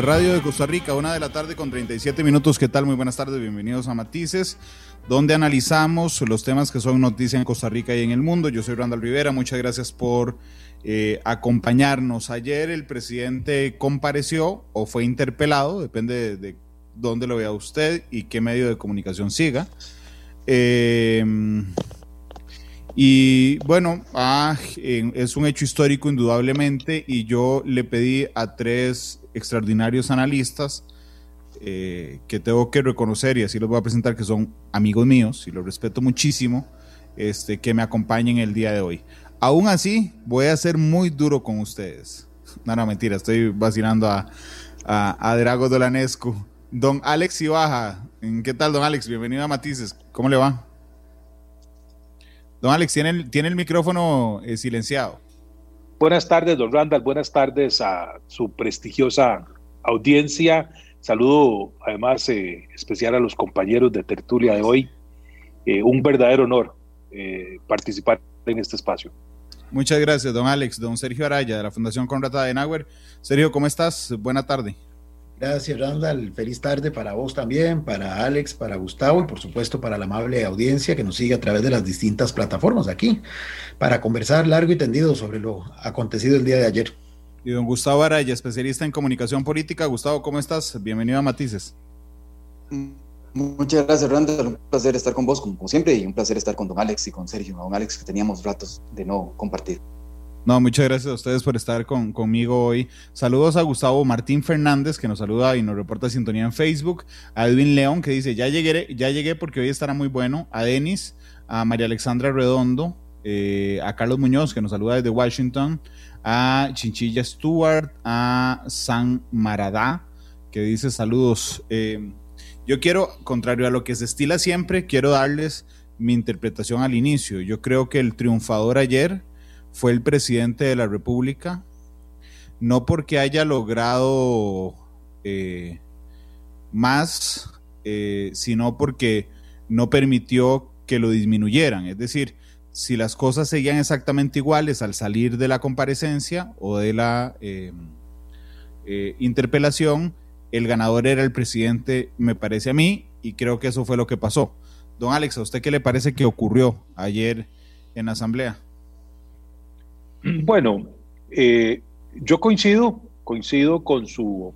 Radio de Costa Rica, una de la tarde con 37 minutos. ¿Qué tal? Muy buenas tardes, bienvenidos a Matices, donde analizamos los temas que son noticia en Costa Rica y en el mundo. Yo soy Randall Rivera, muchas gracias por eh, acompañarnos. Ayer el presidente compareció o fue interpelado, depende de, dónde lo vea usted y qué medio de comunicación siga. Eh, y bueno, ah, es un hecho histórico indudablemente y yo le pedí a tres extraordinarios analistas eh, que tengo que reconocer y así los voy a presentar que son amigos míos y los respeto muchísimo, este, que me acompañen el día de hoy. Aún así, voy a ser muy duro con ustedes. No, no, mentira, estoy vacilando a, a, Drago Dolanescu. Don Alex Ibaja, ¿qué tal, don Alex? Bienvenido a Matices, ¿cómo le va? Don Alex, tiene el, tiene el micrófono eh, silenciado. Buenas tardes, don Randall. Buenas tardes a su prestigiosa audiencia. Saludo además eh, especial a los compañeros de tertulia de hoy. Eh, un verdadero honor eh, participar en este espacio. Muchas gracias, don Alex. Don Sergio Araya, de la Fundación Conrad Adenauer. Sergio, ¿cómo estás? Buena tarde. Gracias, Randall. Feliz tarde para vos también, para Alex, para Gustavo y por supuesto para la amable audiencia que nos sigue a través de las distintas plataformas aquí para conversar largo y tendido sobre lo acontecido el día de ayer. Y don Gustavo Araya, especialista en comunicación política. Gustavo, ¿cómo estás? Bienvenido a Matices. Muchas gracias, Randall. Un placer estar con vos, como siempre, y un placer estar con don Alex y con Sergio, don Alex, que teníamos ratos de no compartir. No, muchas gracias a ustedes por estar con, conmigo hoy. Saludos a Gustavo Martín Fernández, que nos saluda y nos reporta sintonía en Facebook. A Edwin León, que dice, ya llegué, ya llegué porque hoy estará muy bueno. A Denis, a María Alexandra Redondo, eh, a Carlos Muñoz, que nos saluda desde Washington. A Chinchilla Stewart, a San Maradá, que dice saludos. Eh, yo quiero, contrario a lo que se estila siempre, quiero darles mi interpretación al inicio. Yo creo que el triunfador ayer fue el presidente de la República, no porque haya logrado eh, más, eh, sino porque no permitió que lo disminuyeran. Es decir, si las cosas seguían exactamente iguales al salir de la comparecencia o de la eh, interpelación, el ganador era el presidente, me parece a mí, y creo que eso fue lo que pasó. Don Alex, ¿a usted qué le parece que ocurrió ayer en la Asamblea? Bueno, eh, yo coincido, coincido con su,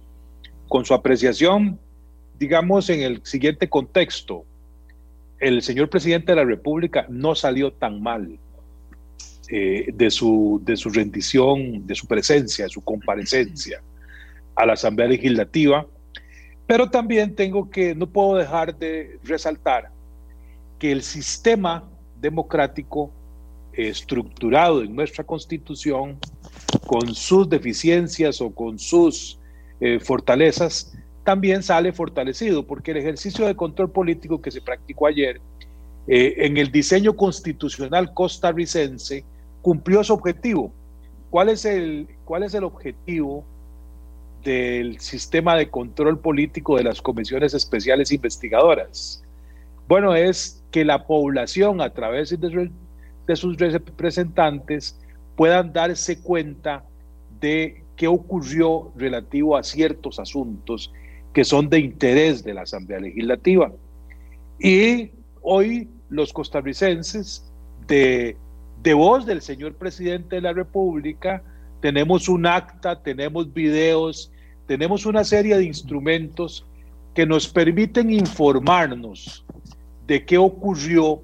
con su apreciación, digamos, en el siguiente contexto. El señor presidente de la República no salió tan mal eh, de, su, de su rendición, de su presencia, de su comparecencia a la Asamblea Legislativa, pero también tengo que, no puedo dejar de resaltar que el sistema democrático estructurado en nuestra constitución, con sus deficiencias o con sus eh, fortalezas, también sale fortalecido, porque el ejercicio de control político que se practicó ayer eh, en el diseño constitucional costarricense cumplió su objetivo. ¿Cuál es, el, ¿Cuál es el objetivo del sistema de control político de las comisiones especiales investigadoras? Bueno, es que la población a través de sus representantes puedan darse cuenta de qué ocurrió relativo a ciertos asuntos que son de interés de la Asamblea Legislativa. Y hoy los costarricenses, de, de voz del señor presidente de la República, tenemos un acta, tenemos videos, tenemos una serie de instrumentos que nos permiten informarnos de qué ocurrió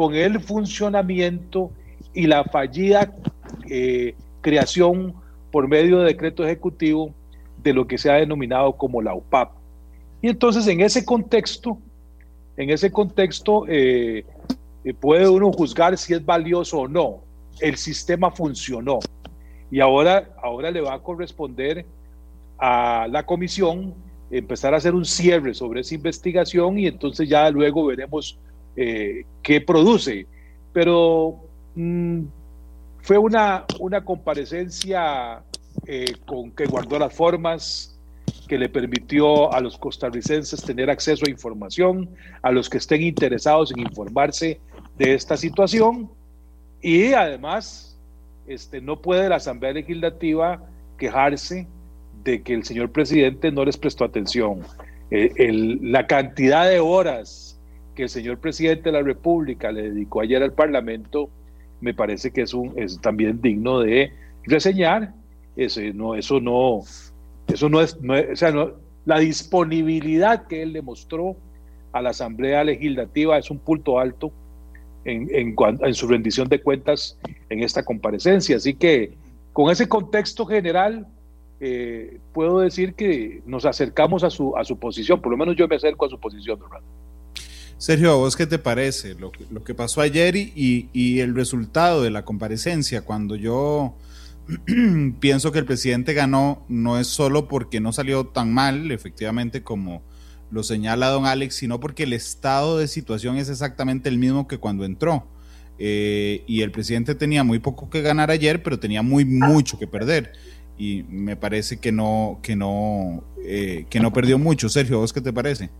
con el funcionamiento y la fallida eh, creación por medio de decreto ejecutivo de lo que se ha denominado como la UPAP. Y entonces en ese contexto, en ese contexto eh, eh, puede uno juzgar si es valioso o no. El sistema funcionó y ahora, ahora le va a corresponder a la comisión empezar a hacer un cierre sobre esa investigación y entonces ya luego veremos eh, produce. Pero mm, fue una, una comparecencia eh, con que guardó las formas, que le permitió a los costarricenses tener acceso a información, a los que estén interesados en informarse de esta situación y además este, no puede la Asamblea Legislativa quejarse de que el señor presidente no les prestó atención. Eh, la cantidad de horas que el señor presidente de la República le dedicó ayer al Parlamento me parece que es, un, es también digno de reseñar. Eso no, eso no, eso no es, o sea, no, la disponibilidad que él demostró a la Asamblea Legislativa es un punto alto en, en, en, su rendición de cuentas en esta comparecencia. Así que con ese contexto general, eh, puedo decir que nos acercamos a su, a su posición, por lo menos yo me acerco a su posición, Sergio, ¿a vos qué te parece lo que, pasó ayer y, y, el resultado de la comparecencia? Cuando yo pienso que el presidente ganó, no es solo porque no salió tan mal, efectivamente, como lo señala don Alex, sino porque el estado de situación es exactamente el mismo que cuando entró. Eh, y el presidente tenía muy poco que ganar ayer, pero tenía muy mucho que perder y me parece que no, que no, eh, que no perdió mucho. Sergio, ¿vos qué te parece?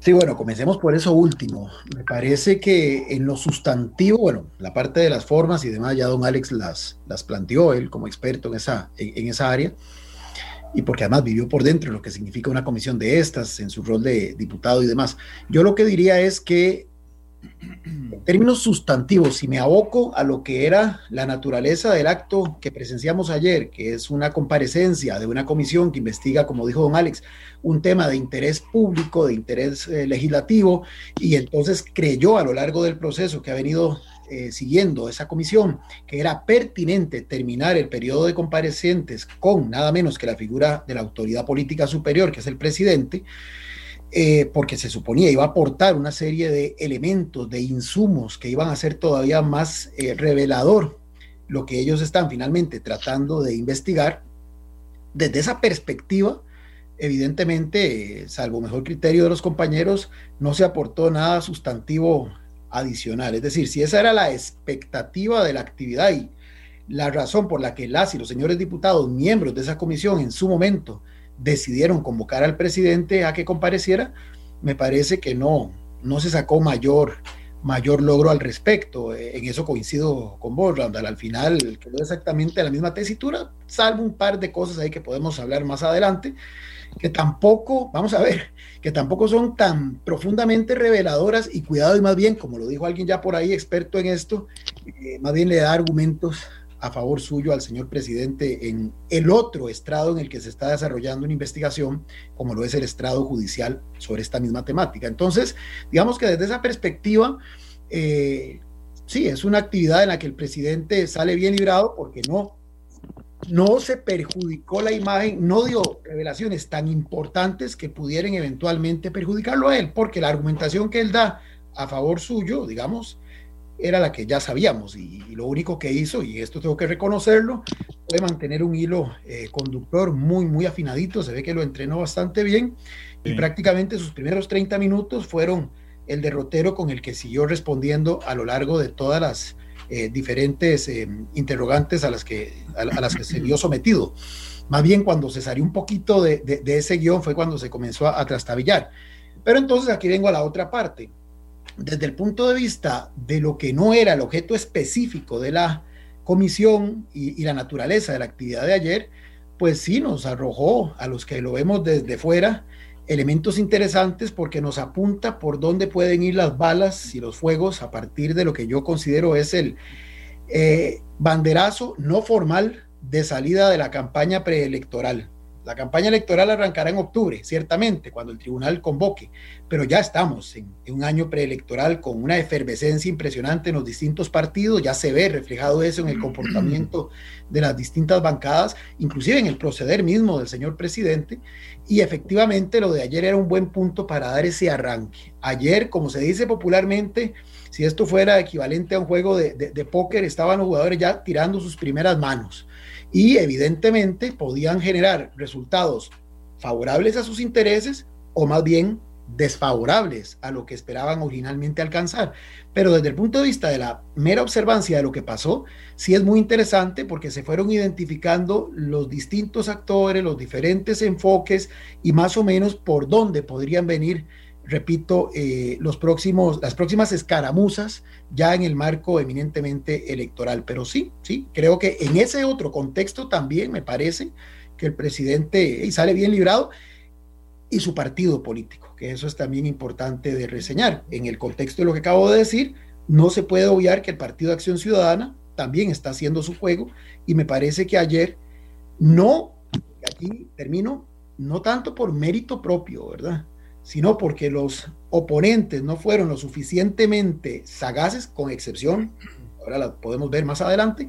Sí, bueno, comencemos por eso último. Me parece que en lo sustantivo, bueno, la parte de las formas y demás, ya don Alex las, las planteó él como experto en esa, en, esa área, y porque además vivió por dentro lo que significa una comisión de estas en su rol de diputado y demás. Yo lo que diría es que en términos sustantivos, si me aboco a lo que era la naturaleza del acto que presenciamos ayer, que es una comparecencia de una comisión que investiga, como dijo don Alex, un tema de interés público, de interés eh, legislativo, y entonces creyó a lo largo del proceso que ha venido eh, siguiendo esa comisión, que era pertinente terminar el periodo de comparecientes con nada menos que la figura de la autoridad política superior, que es el presidente, eh, porque se suponía iba a aportar una serie de elementos, de insumos que iban a ser todavía más eh, revelador lo que ellos están finalmente tratando de investigar. Desde esa perspectiva, evidentemente, salvo mejor criterio de los compañeros, no se aportó nada sustantivo adicional. Es decir, si esa era la expectativa de la actividad y la razón por la que las y los señores diputados, miembros de esa comisión en su momento, decidieron convocar al presidente a que compareciera, me parece que no, no se sacó mayor, mayor logro al respecto. Eh, en eso coincido con vos, Randall. Al final quedó exactamente la misma tesitura, salvo un par de cosas ahí que podemos hablar más adelante, que tampoco, vamos a ver, que tampoco son tan profundamente reveladoras y cuidado y más bien, como lo dijo alguien ya por ahí experto en esto, eh, más bien le da argumentos a favor suyo al señor presidente en el otro estrado en el que se está desarrollando una investigación, como lo es el estrado judicial sobre esta misma temática. Entonces, digamos que desde esa perspectiva, eh, sí, es una actividad en la que el presidente sale bien librado porque no, no se perjudicó la imagen, no dio revelaciones tan importantes que pudieran eventualmente perjudicarlo a él, porque la argumentación que él da a favor suyo, digamos, era la que ya sabíamos y, lo único que hizo, y esto tengo que reconocerlo, fue mantener un hilo eh, conductor muy, muy afinadito, se ve que lo entrenó bastante bien y prácticamente sus primeros 30 minutos fueron el derrotero con el que siguió respondiendo a lo largo de todas las eh, diferentes eh, interrogantes a las, que, a, las que se vio sometido. Más bien cuando se salió un poquito de, de, ese guion fue cuando se comenzó a, a trastabillar. Pero entonces aquí vengo a la otra parte desde el punto de vista de lo que no era el objeto específico de la comisión y, la naturaleza de la actividad de ayer, pues sí nos arrojó a los que lo vemos desde fuera elementos interesantes porque nos apunta por dónde pueden ir las balas y los fuegos a partir de lo que yo considero es el eh, banderazo no formal de salida de la campaña preelectoral. La campaña electoral arrancará en octubre, ciertamente, cuando el tribunal convoque, pero ya estamos en, un año preelectoral con una efervescencia impresionante en los distintos partidos, ya se ve reflejado eso en el comportamiento de las distintas bancadas, inclusive en el proceder mismo del señor presidente, y efectivamente lo de ayer era un buen punto para dar ese arranque. Ayer, como se dice popularmente, si esto fuera equivalente a un juego de, de póker, estaban los jugadores ya tirando sus primeras manos y evidentemente podían generar resultados favorables a sus intereses o más bien desfavorables a lo que esperaban originalmente alcanzar. Pero desde el punto de vista de la mera observancia de lo que pasó, sí es muy interesante porque se fueron identificando los distintos actores, los diferentes enfoques y más o menos por dónde podrían venir, repito, eh, los próximos, las próximas escaramuzas ya en el marco eminentemente electoral. Pero sí, sí, creo que en ese otro contexto también me parece que el presidente sale bien librado y su partido político, que eso es también importante de reseñar. En el contexto de lo que acabo de decir, no se puede obviar que el Partido de Acción Ciudadana también está haciendo su juego y me parece que ayer no, aquí termino, no tanto por mérito propio, ¿verdad? Sino porque los oponentes no fueron lo suficientemente sagaces, con excepción, ahora la podemos ver más adelante,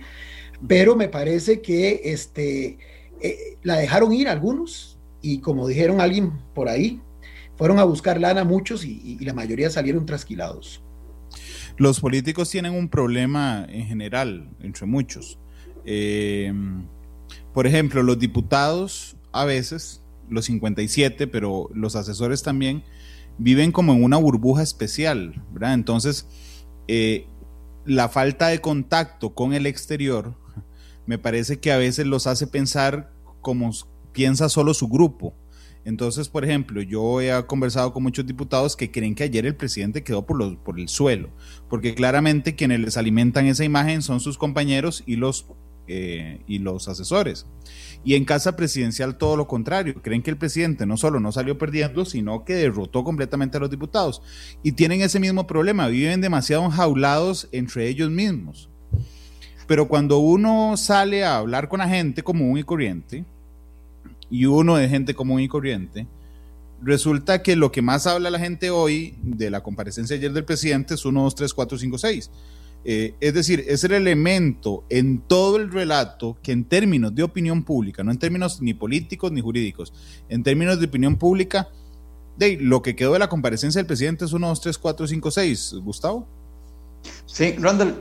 pero me parece que este, eh, la dejaron ir algunos, y como dijeron alguien por ahí, fueron a buscar lana muchos y, la mayoría salieron trasquilados. Los políticos tienen un problema en general, entre muchos. Eh, por ejemplo, los diputados a veces, los 57, pero los asesores también, viven como en una burbuja especial. Entonces, eh, la falta de contacto con el exterior me parece que a veces los hace pensar como, piensa solo su grupo. Entonces, por ejemplo, yo he conversado con muchos diputados que creen que ayer el presidente quedó por, los, por el suelo, porque claramente quienes les alimentan esa imagen son sus compañeros y los, eh, y los asesores. Y en casa presidencial todo lo contrario, creen que el presidente no solo no salió perdiendo, sino que derrotó completamente a los diputados. Y tienen ese mismo problema, viven demasiado enjaulados entre ellos mismos. Pero cuando uno sale a hablar con la gente común y corriente, y uno de gente común y corriente, resulta que lo que más habla la gente hoy de la comparecencia ayer del presidente es 1, 2, 3, 4, 5, 6. Es decir, es el elemento en todo el relato que en términos de opinión pública, no en términos ni políticos ni jurídicos, en términos de opinión pública, de lo que quedó de la comparecencia del presidente es 1, 2, 3, 4, 5, 6. Gustavo. Sí, Randall,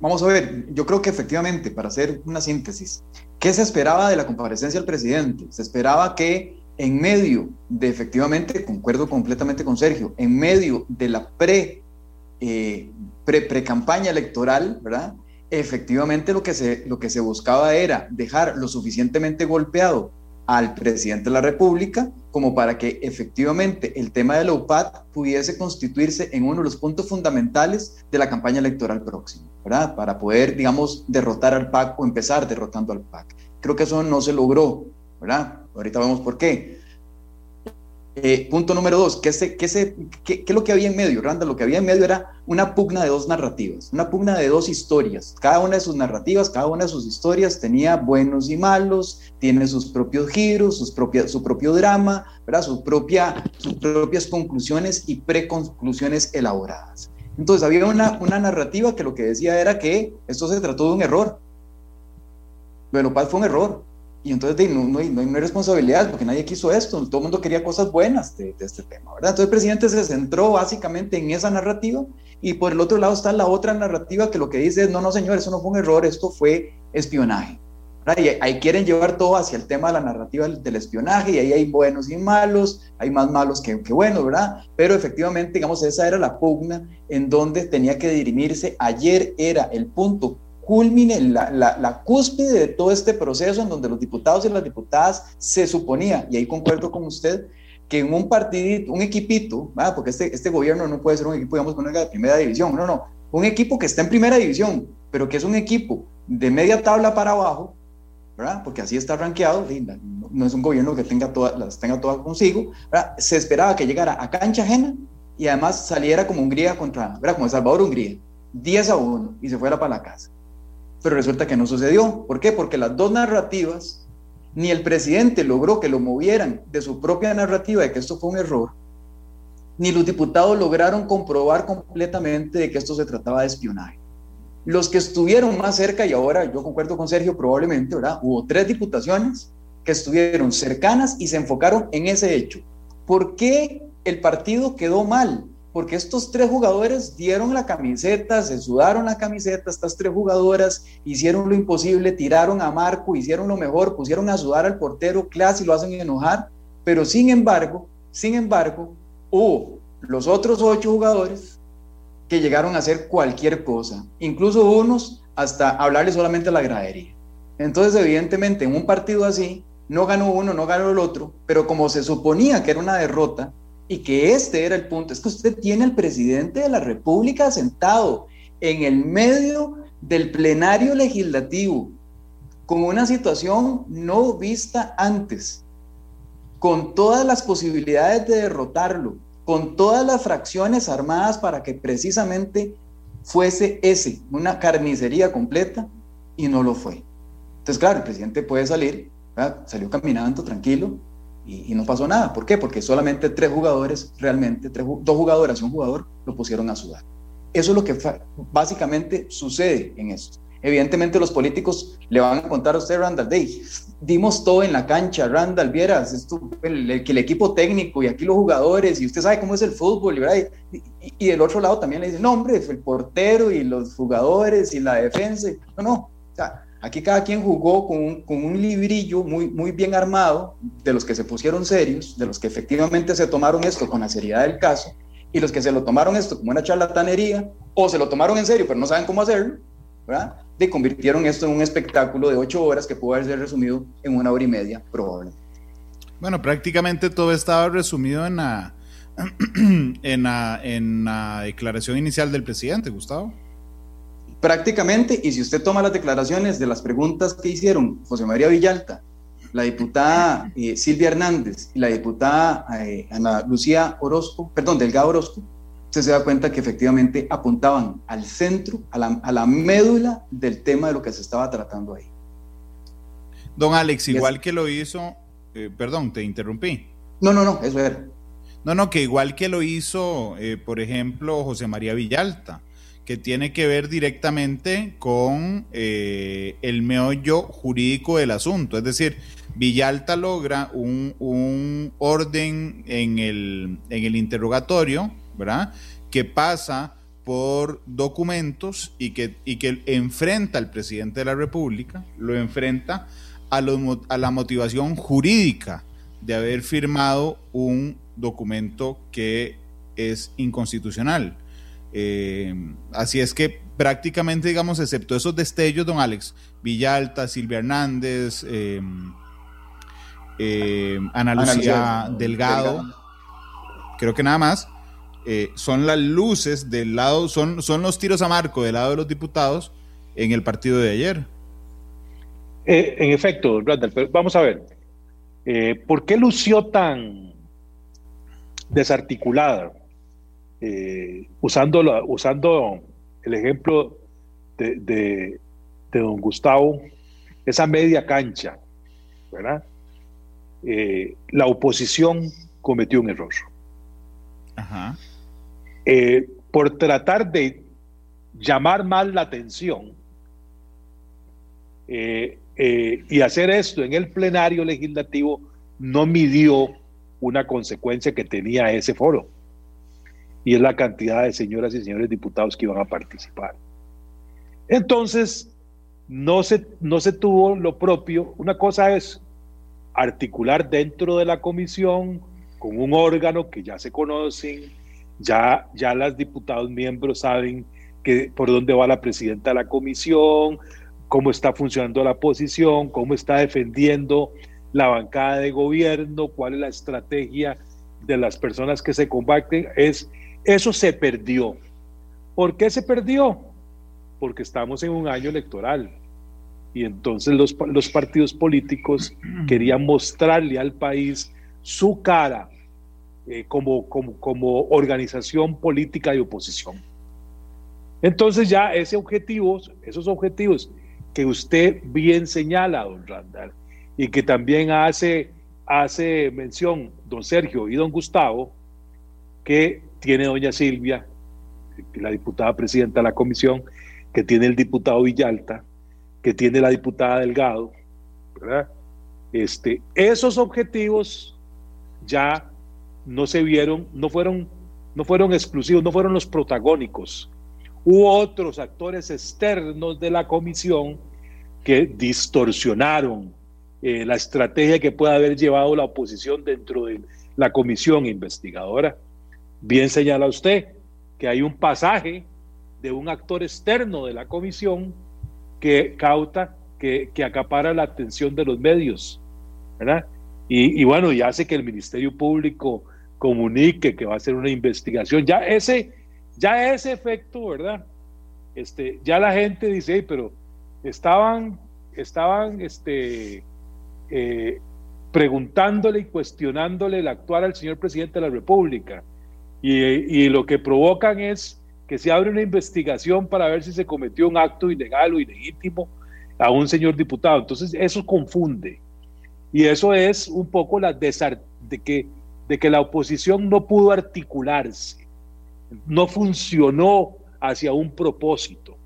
vamos a ver, yo creo que efectivamente, para hacer una síntesis, ¿qué se esperaba de la comparecencia del presidente? Se esperaba que en medio de, efectivamente, concuerdo completamente con Sergio, en medio de la pre, eh, pre, campaña electoral, ¿verdad? Efectivamente lo que, se, lo que se buscaba era dejar lo suficientemente golpeado al presidente de la República como para que efectivamente el tema de la UPAD pudiese constituirse en uno de los puntos fundamentales de la campaña electoral próxima, ¿verdad? Para poder, digamos, derrotar al PAC o empezar derrotando al PAC. Creo que eso no se logró, ¿verdad? Ahorita vemos por qué. Eh, punto número dos, ¿qué, se, qué, qué, es lo que había en medio? Randa, lo que había en medio era una pugna de dos narrativas, una pugna de dos historias. Cada una de sus narrativas, cada una de sus historias tenía buenos y malos, tiene sus propios giros, sus propias, su propio drama, ¿verdad? Su propia, sus propias conclusiones y preconclusiones elaboradas. Entonces había una, una narrativa que lo que decía era que esto se trató de un error. Lo de fue un error, y entonces no, no, hay, no, hay, responsabilidad porque nadie quiso esto, todo el mundo quería cosas buenas de, este tema, ¿verdad? Entonces el presidente se centró básicamente en esa narrativa y por el otro lado está la otra narrativa que lo que dice es, no, no señor, eso no fue un error, esto fue espionaje. ¿verdad? Y ahí quieren llevar todo hacia el tema de la narrativa del espionaje y ahí hay buenos y malos, hay más malos que, que buenos, ¿verdad? Pero efectivamente, digamos, esa era la pugna en donde tenía que dirimirse. Ayer era el punto culmine, la, la, cúspide de todo este proceso en donde los diputados y las diputadas se suponía, y ahí concuerdo con usted, que en un partidito, un equipito, porque este, este gobierno no puede ser un equipo, digamos, de primera división, no, no, un equipo que está en primera división, pero que es un equipo de media tabla para abajo, ¿verdad? Porque así está rankeado, no, es un gobierno que tenga todas, las tenga todas consigo, ¿verdad? Se esperaba que llegara a cancha ajena y además saliera como Hungría contra, ¿verdad? Como El Salvador Hungría, 10 a 1 y se fuera para la casa pero resulta que no sucedió. ¿Por qué? Porque las dos narrativas, ni el presidente logró que lo movieran de su propia narrativa de que esto fue un error, ni los diputados lograron comprobar completamente de que esto se trataba de espionaje. Los que estuvieron más cerca, y ahora yo concuerdo con Sergio probablemente, ¿verdad? Hubo tres diputaciones que estuvieron cercanas y se enfocaron en ese hecho. ¿Por qué el partido quedó mal? Porque estos tres jugadores dieron la camiseta, se sudaron la camiseta, estas tres jugadoras hicieron lo imposible, tiraron a Marco, hicieron lo mejor, pusieron a sudar al portero, clase y lo hacen enojar, pero sin embargo Sin embargo, hubo los otros ocho jugadores que llegaron a hacer cualquier cosa, incluso unos hasta hablarle solamente a la gradería. Entonces, evidentemente, en un partido así, no ganó uno, no ganó el otro, pero como se suponía que era una derrota y que este era el punto, es que usted tiene al presidente de la República sentado en el medio del plenario legislativo, con una situación no vista antes, con todas las posibilidades de derrotarlo, con todas las fracciones armadas para que precisamente fuese ese, una carnicería completa, y no lo fue. Entonces, claro, el presidente puede salir, salió caminando tranquilo y, no pasó nada. ¿Por qué? Porque solamente tres jugadores, realmente, dos jugadoras y un jugador lo pusieron a sudar. Eso es lo que básicamente sucede en esto. Evidentemente los políticos le van a contar a usted, Randall, Day, dimos todo en la cancha, Randall, vieras, esto, el, el, equipo técnico y aquí los jugadores, y usted sabe cómo es el fútbol, y, y, del otro lado también le dicen, no, hombre, el portero y los jugadores y la defensa. No, no, o sea, aquí cada quien jugó con un, librillo muy, bien armado, de los que se pusieron serios, de los que efectivamente se tomaron esto con la seriedad del caso, y los que se lo tomaron esto como una charlatanería, o se lo tomaron en serio, pero no saben cómo hacerlo, ¿verdad? De convirtieron esto en un espectáculo de ocho horas que pudo haber resumido en una hora y media, probablemente. Bueno, prácticamente todo estaba resumido en la declaración inicial del presidente, Gustavo. Prácticamente, y si usted toma las declaraciones de las preguntas que hicieron José María Villalta, la diputada eh, Silvia Hernández y la diputada eh, Ana Lucía Orozco, perdón, Delgado Orozco, usted se da cuenta que efectivamente apuntaban al centro, a la, médula del tema de lo que se estaba tratando ahí. Don Alex, igual que lo hizo, eh, perdón, te interrumpí. No, no, no, eso era. No, no, que igual que lo hizo, eh, por ejemplo, José María Villalta, que tiene que ver directamente con eh, el meollo jurídico del asunto. Es decir, Villalta logra un, un orden en el, en el interrogatorio ¿verdad? Que pasa por documentos y que, y que enfrenta al presidente de la República, lo enfrenta a, a la motivación jurídica de haber firmado un documento que es inconstitucional. Eh, así es que prácticamente, digamos, excepto esos destellos, don Alex, Villalta, Silvia Hernández, eh, eh, Ana Lucía, Delgado, creo que nada más, eh, son las luces del lado, son, son los tiros a marco del lado de los diputados en el partido de ayer. En efecto, Randall, pero vamos a ver, ¿por qué lució tan desarticulada? Usando, usando el ejemplo de, de, don Gustavo, esa media cancha, ¿verdad? la oposición cometió un error. Ajá. Eh, por tratar de llamar más la atención eh, eh, y hacer esto en el plenario legislativo, no midió una consecuencia que tenía ese foro, y es la cantidad de señoras y señores diputados que iban a participar. Entonces, no se, no se tuvo lo propio. Una cosa es articular dentro de la comisión con un órgano que ya se conocen, ya, ya las diputados miembros saben que, por dónde va la presidenta de la comisión, cómo está funcionando la posición, cómo está defendiendo la bancada de gobierno, cuál es la estrategia de las personas que se combaten. Es, eso se perdió. ¿Por qué se perdió? Porque estamos en un año electoral. Y entonces los, los partidos políticos querían mostrarle al país su cara, eh, como, como, organización política de oposición. Entonces ya ese objetivo, esos objetivos que usted bien señala, don Randall, y que también hace, hace mención don Sergio y don Gustavo, que tiene doña Silvia, la diputada presidenta de la comisión, que tiene el diputado Villalta, que tiene la diputada Delgado, ¿verdad? Este, esos objetivos ya no se vieron, no fueron, no fueron exclusivos, no fueron los protagónicos. Hubo otros actores externos de la comisión que distorsionaron eh, la estrategia que puede haber llevado la oposición dentro de la comisión investigadora. Bien señala usted que hay un pasaje de un actor externo de la comisión que cauta, que, que acapara la atención de los medios, ¿verdad? Y, bueno, y hace que el Ministerio Público comunique que va a hacer una investigación. Ya ese, ya ese efecto, ¿verdad? Este, ya la gente dice, pero estaban, estaban este, eh, preguntándole y cuestionándole el actuar al señor presidente de la República. Y, y, lo que provocan es que se abre una investigación para ver si se cometió un acto ilegal o ilegítimo a un señor diputado. Entonces, eso confunde. Y eso es un poco la de que, de que la oposición no pudo articularse, no funcionó hacia un propósito.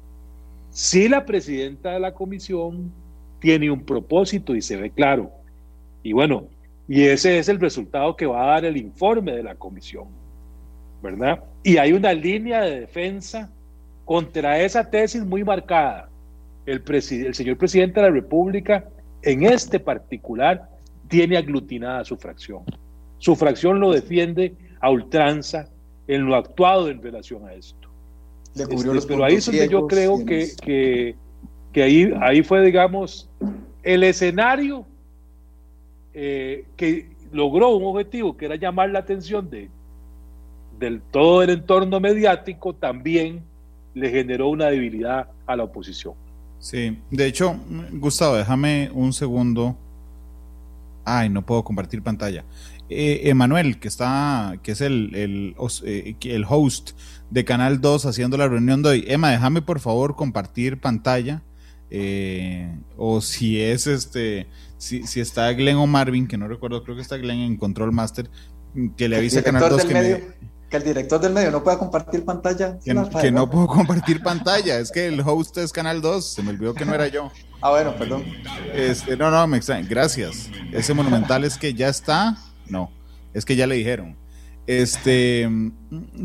Si la presidenta de la comisión tiene un propósito y se ve claro. Y bueno, y ese es el resultado que va a dar el informe de la comisión, ¿verdad? Y hay una línea de defensa contra esa tesis muy marcada. El, el señor presidente de la República, en este particular, tiene aglutinada su fracción. Su fracción lo defiende a ultranza en lo actuado en relación a esto. Este, pero ahí es donde yo creo que, que, que, ahí, ahí fue, digamos, el escenario eh, que logró un objetivo, que era llamar la atención de, del todo el entorno mediático, también le generó una debilidad a la oposición. Sí, de hecho, Gustavo, déjame un segundo. Ay, no puedo compartir pantalla. Eh, Emanuel, que está, que es el, el, eh, el, host de Canal 2 haciendo la reunión de hoy. Emma, déjame por favor compartir pantalla. Eh, o si es este, si, si, está Glenn o Marvin, que no recuerdo, creo que está Glenn en Control Master, que le avise a Canal 2 que me, que el director del medio no pueda compartir pantalla. Que, no, puedo compartir pantalla, es que el host es Canal 2, se me olvidó que no era yo. Ah, bueno, perdón. Este, no, no, me extraña, gracias. Ese monumental es que ya está, no, es que ya le dijeron. Este,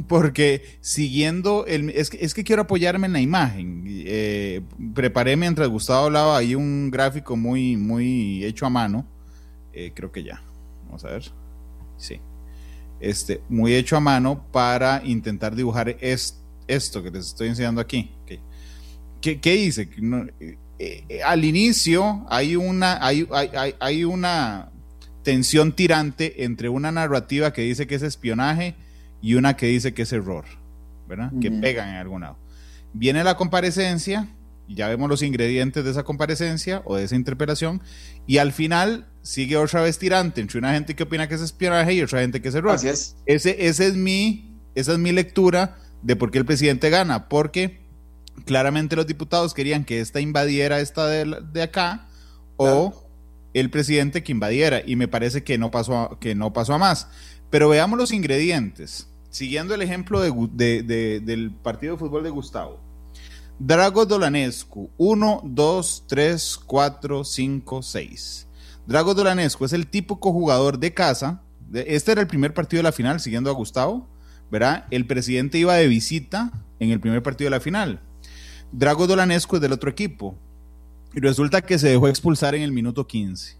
porque siguiendo el. Es que, es que quiero apoyarme en la imagen. Eh, preparé mientras Gustavo hablaba ahí un gráfico muy, muy hecho a mano. Eh, creo que ya. Vamos a ver. Sí este, muy hecho a mano para intentar dibujar esto que les estoy enseñando aquí. ¿Qué, qué hice? Eh, eh, al inicio hay una, hay, hay, hay, una tensión tirante entre una narrativa que dice que es espionaje y una que dice que es error, ¿verdad? Que pegan en algún lado. Viene la comparecencia, ya vemos los ingredientes de esa comparecencia o de esa interpelación, y al final sigue otra vez tirante entre una gente que opina que es espionaje y otra gente que es error. Así es. Ese, ese es mi, esa es mi lectura de por qué el presidente gana, porque claramente los diputados querían que esta invadiera esta de, de acá o el presidente que invadiera y me parece que no pasó a, que no pasó a más. Pero veamos los ingredientes. Siguiendo el ejemplo de, de, del partido de fútbol de Gustavo. Drago Dolanescu, 1, 2, 3, 4, 5, 6. Drago Dolanesco es el típico jugador de casa. Este era el primer partido de la final, siguiendo a Gustavo, ¿verdad? El presidente iba de visita en el primer partido de la final. Drago Dolanesco es del otro equipo. Y resulta que se dejó expulsar en el minuto 15.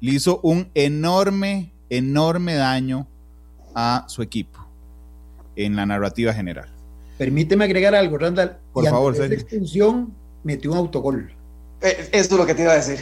Le hizo un enorme, enorme daño a su equipo en la narrativa general. Permíteme agregar algo, Randall. Por favor, la expulsión metió un autogol. Eh, esto es lo que te iba a decir.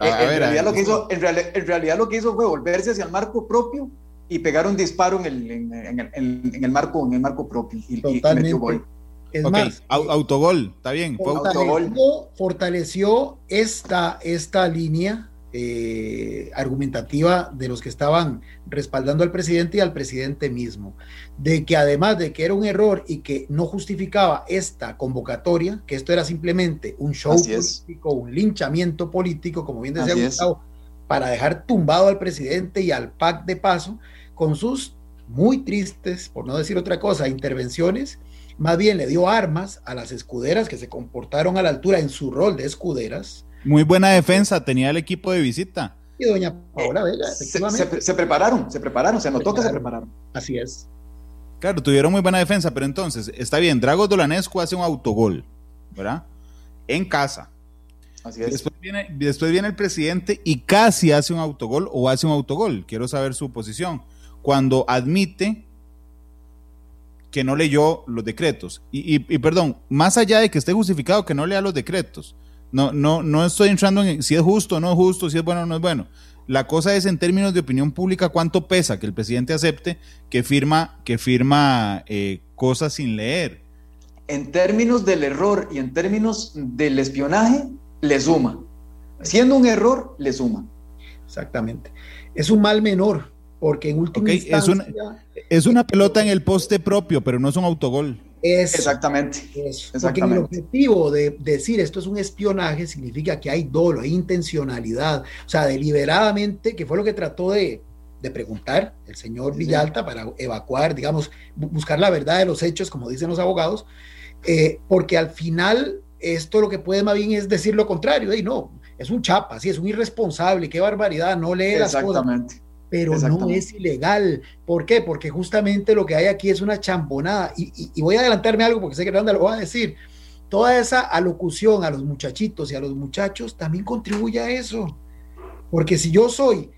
en, realidad lo que hizo, en, realidad lo que hizo fue volverse hacia el marco propio y pegar un disparo en el, en, el, marco, en el marco propio. Y, Totalmente. gol. Es más, autogol, está bien. Fortaleció, fortaleció esta, esta línea eh, argumentativa de los que estaban respaldando al presidente y al presidente mismo, de que además de que era un error y que no justificaba esta convocatoria, que esto era simplemente un show político, un linchamiento político, como bien decía Gustavo, para dejar tumbado al presidente y al PAC de paso, con sus muy tristes, por no decir otra cosa, intervenciones, más bien le dio armas a las escuderas que se comportaron a la altura en su rol de escuderas, muy buena defensa tenía el equipo de visita. Y doña Paola Vega, efectivamente. Se, prepararon, se prepararon, se notó que se prepararon. Así es. Claro, tuvieron muy buena defensa, pero entonces, está bien, Drago Dolanescu hace un autogol, ¿verdad? En casa. Así es. Después viene, después viene el presidente y casi hace un autogol o hace un autogol. Quiero saber su posición. cuando admite que no leyó los decretos. Y, perdón, más allá de que esté justificado que no lea los decretos, no, no, no estoy entrando en si es justo o no es justo, si es bueno o no es bueno. La cosa es en términos de opinión pública cuánto pesa que el presidente acepte que firma, que firma eh, cosas sin leer. En términos del error y en términos del espionaje, le suma. Siendo un error, le suma. Exactamente. Es un mal menor, porque en última instancia... Es una, es una pelota en el poste propio, pero no es un autogol. Exactamente. Porque el objetivo de decir esto es un espionaje significa que hay dolo, hay intencionalidad, o sea, deliberadamente, que fue lo que trató de, preguntar el señor Villalta para evacuar, digamos, buscar la verdad de los hechos, como dicen los abogados, eh, porque al final esto lo que puede más bien es decir lo contrario, y no, es un chapa, sí, es un irresponsable, qué barbaridad, no lee las cosas pero no es ilegal. ¿Por qué? Porque justamente lo que hay aquí es una chambonada. Y, voy a adelantarme algo porque sé que Randa lo va a decir. Toda esa alocución a los muchachitos y a los muchachos también contribuye a eso. Porque si yo soy,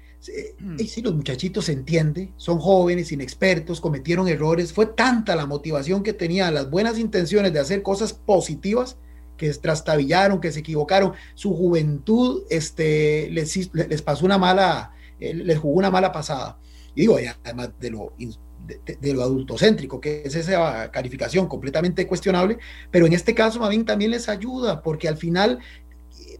mm. y si los muchachitos se entiende, son jóvenes, inexpertos, cometieron errores, fue tanta la motivación que tenían, las buenas intenciones de hacer cosas positivas, que trastabillaron, que se equivocaron, su juventud este, les, les pasó una mala, les jugó una mala pasada. Y digo, además de lo, de, lo adultocéntrico, que es esa calificación completamente cuestionable, pero en este caso, Mavín también les ayuda, porque al final,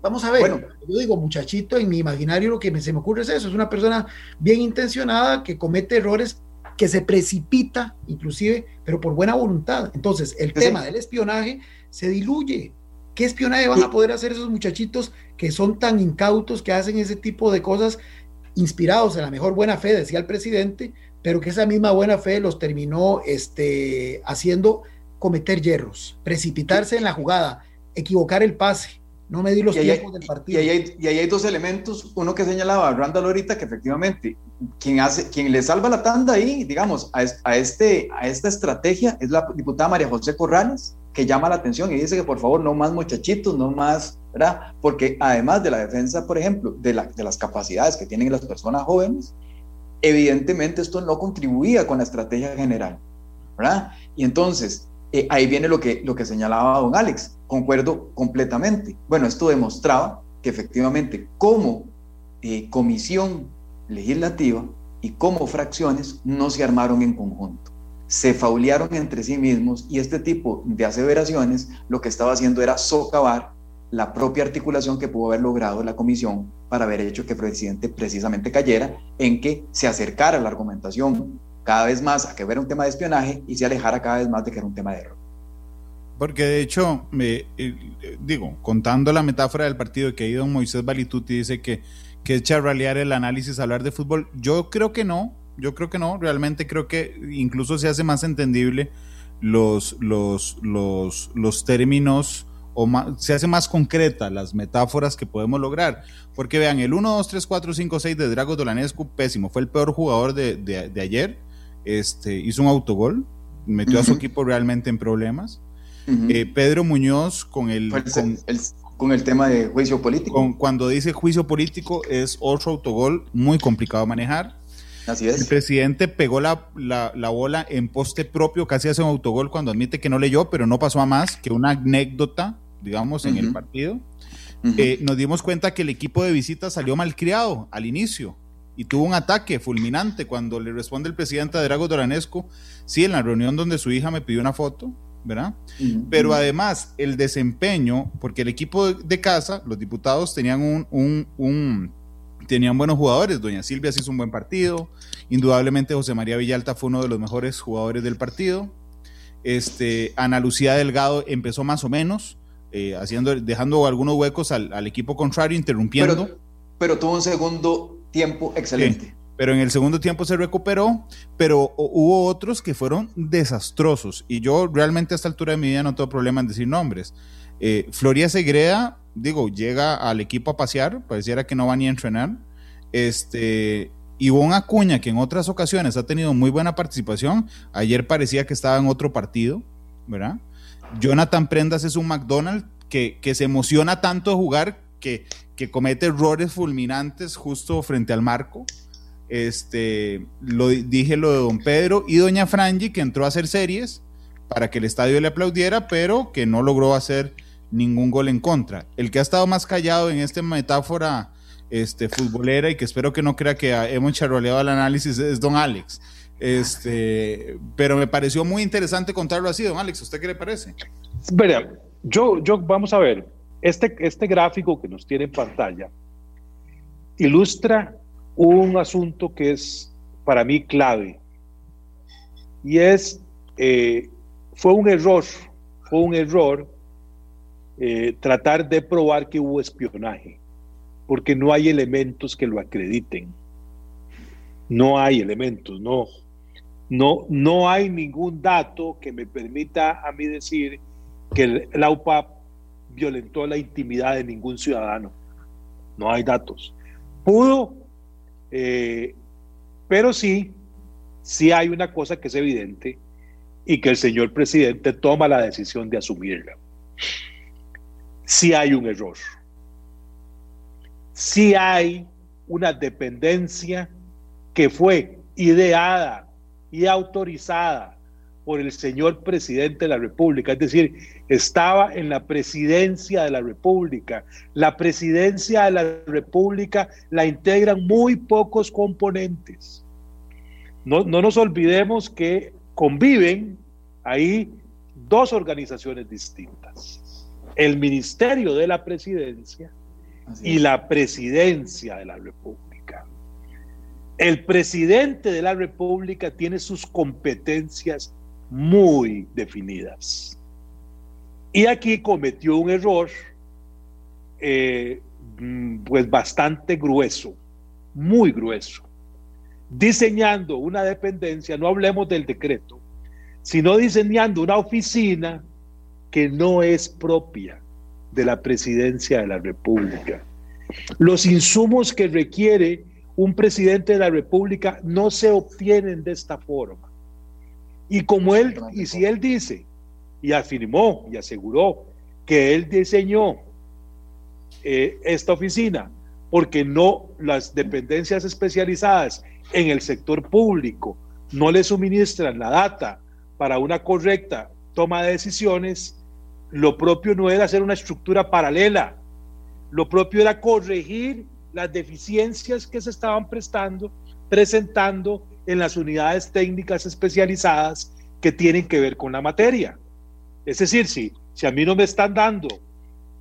vamos a ver, yo digo muchachito, en mi imaginario lo que se me ocurre es eso, es una persona bien intencionada que comete errores que se precipita, inclusive, pero por buena voluntad. Entonces, el tema del espionaje se diluye. ¿Qué espionaje van a poder hacer esos muchachitos que son tan incautos, que hacen ese tipo de cosas inspirados en la mejor buena fe, decía el presidente, pero que esa misma buena fe los terminó este, haciendo cometer hierros, precipitarse en la jugada, equivocar el pase, no medir los tiempos del partido. Y ahí, hay, dos elementos, uno que señalaba Randall ahorita, que efectivamente quien, hace, quien le salva la tanda ahí, digamos, a, a, este, a esta estrategia es la diputada María José Corrales, que llama la atención y dice que por favor no más muchachitos, no más, ¿verdad? Porque además de la defensa, por ejemplo, de, la, de las capacidades que tienen las personas jóvenes, evidentemente esto no contribuía con la estrategia general, ¿verdad? Y entonces, eh, ahí viene lo que, lo que señalaba don Alex, concuerdo completamente. Bueno, esto demostraba que efectivamente como eh, comisión legislativa y como fracciones no se armaron en conjunto se faulearon entre sí mismos y este tipo de aseveraciones lo que estaba haciendo era socavar la propia articulación que pudo haber logrado la comisión para haber hecho que el presidente precisamente cayera en que se acercara la argumentación cada vez más a que era un tema de espionaje y se alejara cada vez más de que era un tema de error. Porque de hecho, me, eh, digo, contando la metáfora del partido que ha ido Moisés Balituti dice que, que es charralear el análisis, hablar de fútbol, yo creo que no, yo creo que no, realmente creo que incluso se hace más entendible los, los, los, los términos o se hace más concreta las metáforas que podemos lograr. Porque vean, el 1, 2, 3, 4, 5, 6 de Drago Dolanescu, pésimo. Fue el peor jugador de, de, ayer. Este, hizo un autogol, metió a su equipo realmente en problemas. Eh, Pedro Muñoz con el, con el, tema de juicio político. cuando dice juicio político es otro autogol muy complicado de manejar. Así es. El presidente pegó la, la, bola en poste propio, casi hace un autogol cuando admite que no leyó, pero no pasó a más que una anécdota, digamos, en el partido. Eh, nos dimos cuenta que el equipo de visita salió malcriado al inicio y tuvo un ataque fulminante cuando le responde el presidente a Drago Doranesco, sí, en la reunión donde su hija me pidió una foto, ¿verdad? Pero además el desempeño, porque el equipo de casa, los diputados tenían un, un tenían buenos jugadores. Doña Silvia hizo un buen partido. Indudablemente José María Villalta fue uno de los mejores jugadores del partido. Este, Ana Lucía Delgado empezó más o menos, eh, haciendo, dejando algunos huecos al, equipo contrario, interrumpiendo. Pero, tuvo un segundo tiempo excelente. pero en el segundo tiempo se recuperó, pero hubo otros que fueron desastrosos. Y yo realmente a esta altura de mi vida no tengo problema en decir nombres. Eh, Floria Segrea digo, llega al equipo a pasear, pareciera que no va ni a entrenar. Este, Ivonne Acuña, que en otras ocasiones ha tenido muy buena participación, ayer parecía que estaba en otro partido, ¿verdad? Jonathan Prendas es un McDonald's que, se emociona tanto de jugar que, que comete errores fulminantes justo frente al marco. Este, lo dije lo de don Pedro y doña Frangi, que entró a hacer series para que el estadio le aplaudiera, pero que no logró hacer ningún gol en contra. El que ha estado más callado en esta metáfora este, futbolera y que espero que no crea que hemos charroleado el análisis es don Alex. Este, pero me pareció muy interesante contarlo así, don Alex. ¿Usted qué le parece? Verá, yo, yo, vamos a ver, este, este gráfico que nos tiene en pantalla ilustra un asunto que es para mí clave y es, eh, fue un error, fue un error eh, tratar de probar que hubo espionaje, porque no hay elementos que lo acrediten. No hay elementos, no. No, no hay ningún dato que me permita a mí decir que la UPAP violentó la intimidad de ningún ciudadano. No hay datos. Pudo, eh, pero sí, sí hay una cosa que es evidente y que el señor presidente toma la decisión de asumirla. Si hay un error. Si hay una dependencia que fue ideada y autorizada por el señor presidente de la República, es decir, estaba en la presidencia de la República. La presidencia de la República la integran muy pocos componentes. No, no nos olvidemos que conviven ahí dos organizaciones distintas el Ministerio de la Presidencia y la Presidencia de la República. El presidente de la República tiene sus competencias muy definidas. Y aquí cometió un error, eh, pues bastante grueso, muy grueso, diseñando una dependencia, no hablemos del decreto, sino diseñando una oficina que no es propia de la presidencia de la República. Los insumos que requiere un presidente de la República no se obtienen de esta forma. Y como él, y si él dice y afirmó y aseguró que él diseñó eh, esta oficina porque no las dependencias especializadas en el sector público no le suministran la data para una correcta toma de decisiones, lo propio no era hacer una estructura paralela, lo propio era corregir las deficiencias que se estaban prestando, presentando en las unidades técnicas especializadas que tienen que ver con la materia. Es decir, si, si a mí no me están dando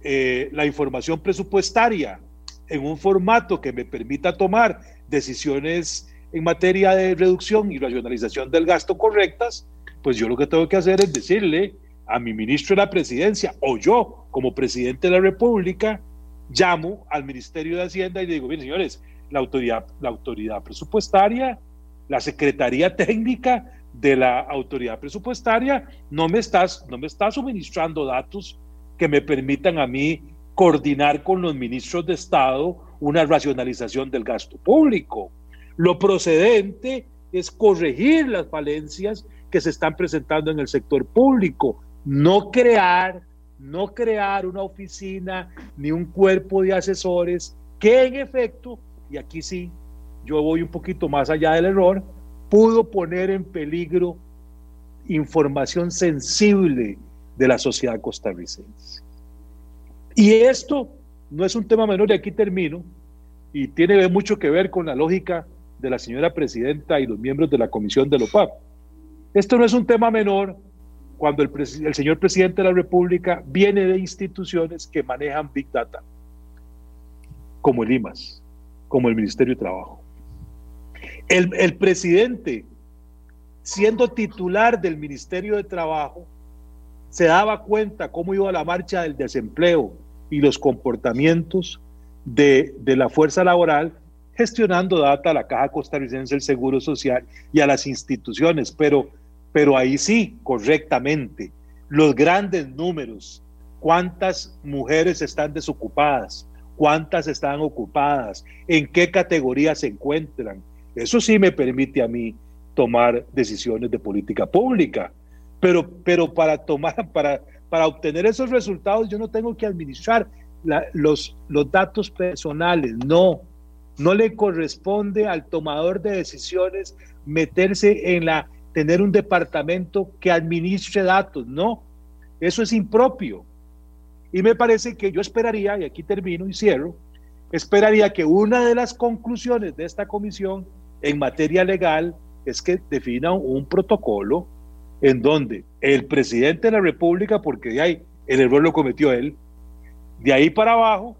eh, la información presupuestaria en un formato que me permita tomar decisiones en materia de reducción y racionalización del gasto correctas, pues yo lo que tengo que hacer es decirle a mi ministro de la presidencia o yo como presidente de la República llamo al Ministerio de Hacienda y le digo, bien señores, la autoridad, la autoridad presupuestaria, la Secretaría Técnica de la autoridad presupuestaria no me, estás, no me está suministrando datos que me permitan a mí coordinar con los ministros de Estado una racionalización del gasto público. Lo procedente es corregir las falencias que se están presentando en el sector público, no crear, no crear una oficina ni un cuerpo de asesores que en efecto, y aquí sí, yo voy un poquito más allá del error, pudo poner en peligro información sensible de la sociedad costarricense. Y esto no es un tema menor, y aquí termino, y tiene mucho que ver con la lógica de la señora presidenta y los miembros de la comisión de OPAP. Esto no es un tema menor cuando el, señor presidente de la República viene de instituciones que manejan Big Data, como el IMAS, como el Ministerio de Trabajo. El, el presidente, siendo titular del Ministerio de Trabajo, se daba cuenta cómo iba la marcha del desempleo y los comportamientos de, de, la fuerza laboral gestionando data a la Caja Costarricense del Seguro Social y a las instituciones, pero pero ahí sí, correctamente, los grandes números, cuántas mujeres están desocupadas, cuántas están ocupadas, en qué categoría se encuentran. Eso sí me permite a mí tomar decisiones de política pública, pero, pero para, tomar, para, para obtener esos resultados yo no tengo que administrar los, los datos personales, no, No le corresponde al tomador de decisiones meterse en la, tener un departamento que administre datos, no, eso es impropio. Y me parece que yo esperaría, y aquí termino y cierro, esperaría que una de las conclusiones de esta comisión en materia legal es que defina un protocolo en donde el presidente de la República, porque de ahí el error lo cometió él, de ahí para abajo,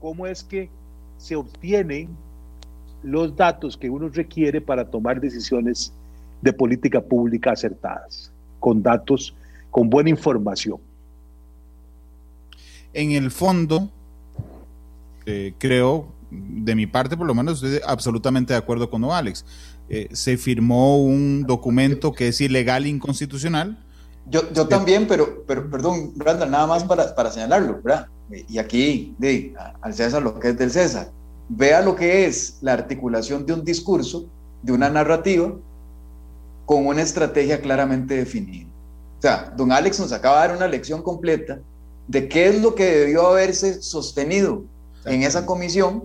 cómo es que se obtienen los datos que uno requiere para tomar decisiones de política pública acertadas, con datos, con buena información. En el fondo, eh, creo, de mi parte por lo menos, estoy absolutamente de acuerdo con Alex. Eh, se firmó un documento que es ilegal e inconstitucional. Yo, yo también, pero, pero perdón, Brandon, nada más para, para señalarlo, ¿verdad? Y aquí, de, al César lo que es del César. Vea lo que es la articulación de un discurso, de una narrativa, con una estrategia claramente definida. O sea, don Alex nos acaba de dar una lección completa de qué es lo que debió haberse sostenido en esa comisión,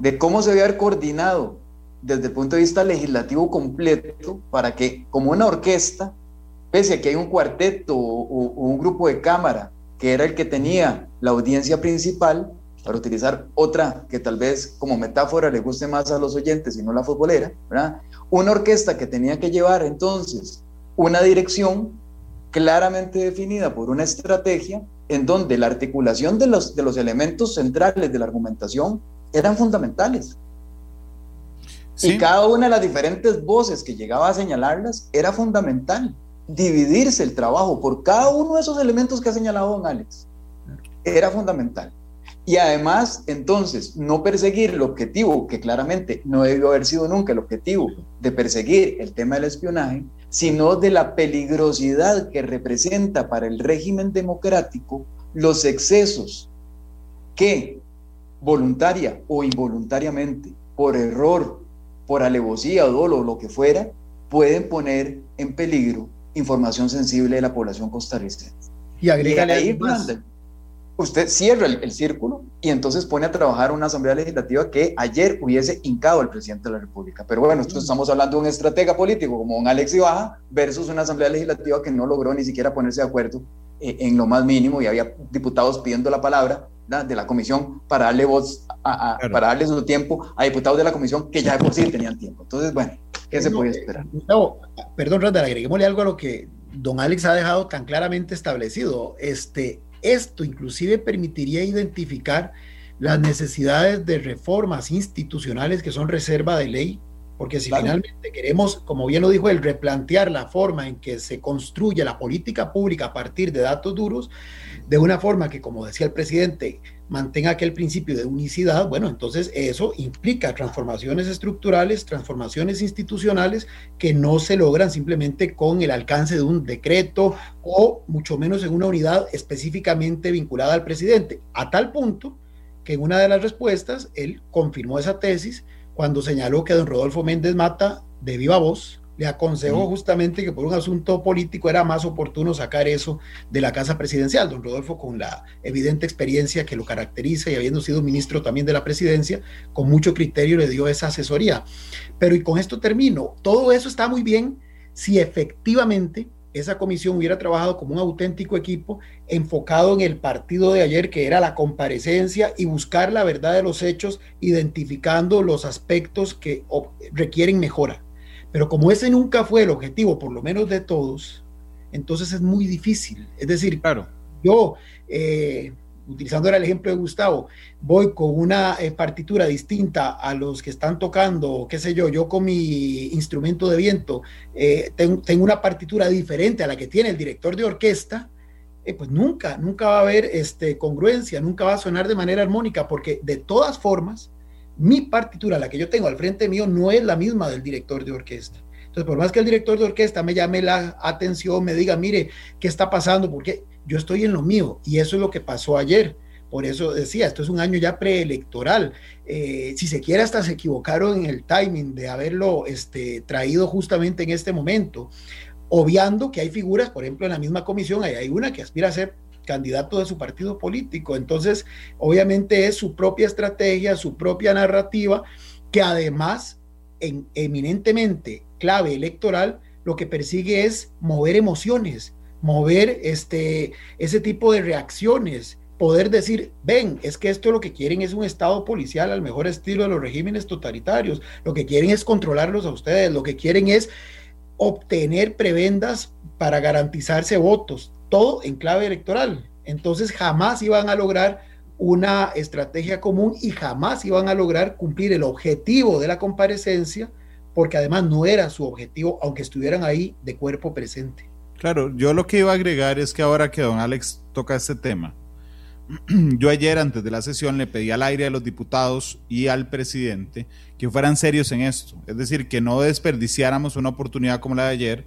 de cómo se debe haber coordinado desde el punto de vista legislativo completo para que, como una orquesta, pese a que hay un cuarteto o, un grupo de cámara que era el que tenía la audiencia principal, para utilizar otra que tal vez como metáfora le guste más a los oyentes y no la futbolera, ¿verdad? Una orquesta que tenía que llevar entonces una dirección claramente definida por una estrategia en donde la articulación de los, de los elementos centrales de la argumentación eran fundamentales. Y cada una de las diferentes voces que llegaba a señalarlas era fundamental. Dividirse el trabajo por cada uno de esos elementos que ha señalado don Alex era fundamental. Y además, entonces, no perseguir el objetivo, que claramente no debió haber sido nunca el objetivo de perseguir el tema del espionaje, sino de la peligrosidad que representa para el régimen democrático los excesos que voluntaria o involuntariamente, por error, por alevosía o dolo o lo que fuera, pueden poner en peligro información sensible de la población costarricense. Y agrégale ahí, usted cierra el, círculo y entonces pone a trabajar una asamblea legislativa que ayer hubiese hincado al presidente de la República. Pero bueno, nosotros estamos hablando de un estratega político como don Alex Ibaja versus una asamblea legislativa que no logró ni siquiera ponerse de acuerdo eh, en lo más mínimo y había diputados pidiendo la palabra de la comisión para darle voz, a, para darle su tiempo a diputados de la comisión que ya de por sí tenían tiempo. Entonces, bueno, ¿qué se puede esperar? No, perdón, Randall, agreguémosle algo a lo que don Alex ha dejado tan claramente establecido. Este, esto inclusive permitiría identificar las necesidades de reformas institucionales que son reserva de ley, porque si finalmente queremos, como bien lo dijo él, replantear la forma en que se construye la política pública a partir de datos duros, de una forma que, como decía el presidente, mantenga aquel principio de unicidad, bueno, entonces eso implica transformaciones estructurales, transformaciones institucionales que no se logran simplemente con el alcance de un decreto o mucho menos en una unidad específicamente vinculada al presidente, a tal punto que en una de las respuestas él confirmó esa tesis cuando señaló que don Rodolfo Méndez Mata de viva voz le aconsejó justamente que por un asunto político era más oportuno sacar eso de la casa presidencial. Don Rodolfo, con la evidente experiencia que lo caracteriza y habiendo sido ministro también de la presidencia, con mucho criterio le dio esa asesoría. Pero y con esto termino, todo eso está muy bien si efectivamente esa comisión hubiera trabajado como un auténtico equipo enfocado en el partido de ayer, que era la comparecencia y buscar la verdad de los hechos, identificando los aspectos que requieren mejora pero como ese nunca fue el objetivo, por lo menos de todos, entonces es muy difícil. Es decir, claro. yo, eh, utilizando el ejemplo de Gustavo, voy con una eh, partitura distinta a los que están tocando, qué sé yo, yo con mi instrumento de viento, eh, tengo, una partitura diferente a la que tiene el director de orquesta, pues nunca, nunca va a haber este, congruencia, nunca va a sonar de manera armónica, porque de todas formas, mi partitura, la que yo tengo al frente mío, no es la misma del director de orquesta. Entonces, por más que el director de orquesta me llame la atención, me diga, mire, ¿qué está pasando? Porque yo estoy en lo mío y eso es lo que pasó ayer. Por eso decía, esto es un año ya preelectoral. Eh, si se quiere, hasta se equivocaron en el timing de haberlo este, traído justamente en este momento, obviando que hay figuras, por ejemplo, en la misma comisión, hay, hay una que aspira a ser candidato de su partido político. Entonces, obviamente es su propia estrategia, su propia narrativa, que además, en eminentemente clave electoral, lo que persigue es mover emociones, mover este, ese tipo de reacciones, poder decir, ven, es que esto lo que quieren es un Estado policial al mejor estilo de los regímenes totalitarios, lo que quieren es controlarlos a ustedes, lo que quieren es obtener prebendas para garantizarse votos, todo en clave electoral. Entonces jamás iban a lograr una estrategia común y jamás iban a lograr cumplir el objetivo de la comparecencia, porque además no era su objetivo, aunque estuvieran ahí de cuerpo presente. Claro, yo lo que iba a agregar es que ahora que don Alex toca este tema, yo ayer antes de la sesión le pedí al aire a los diputados y al presidente que fueran serios en esto, es decir, que no desperdiciáramos una oportunidad como la de ayer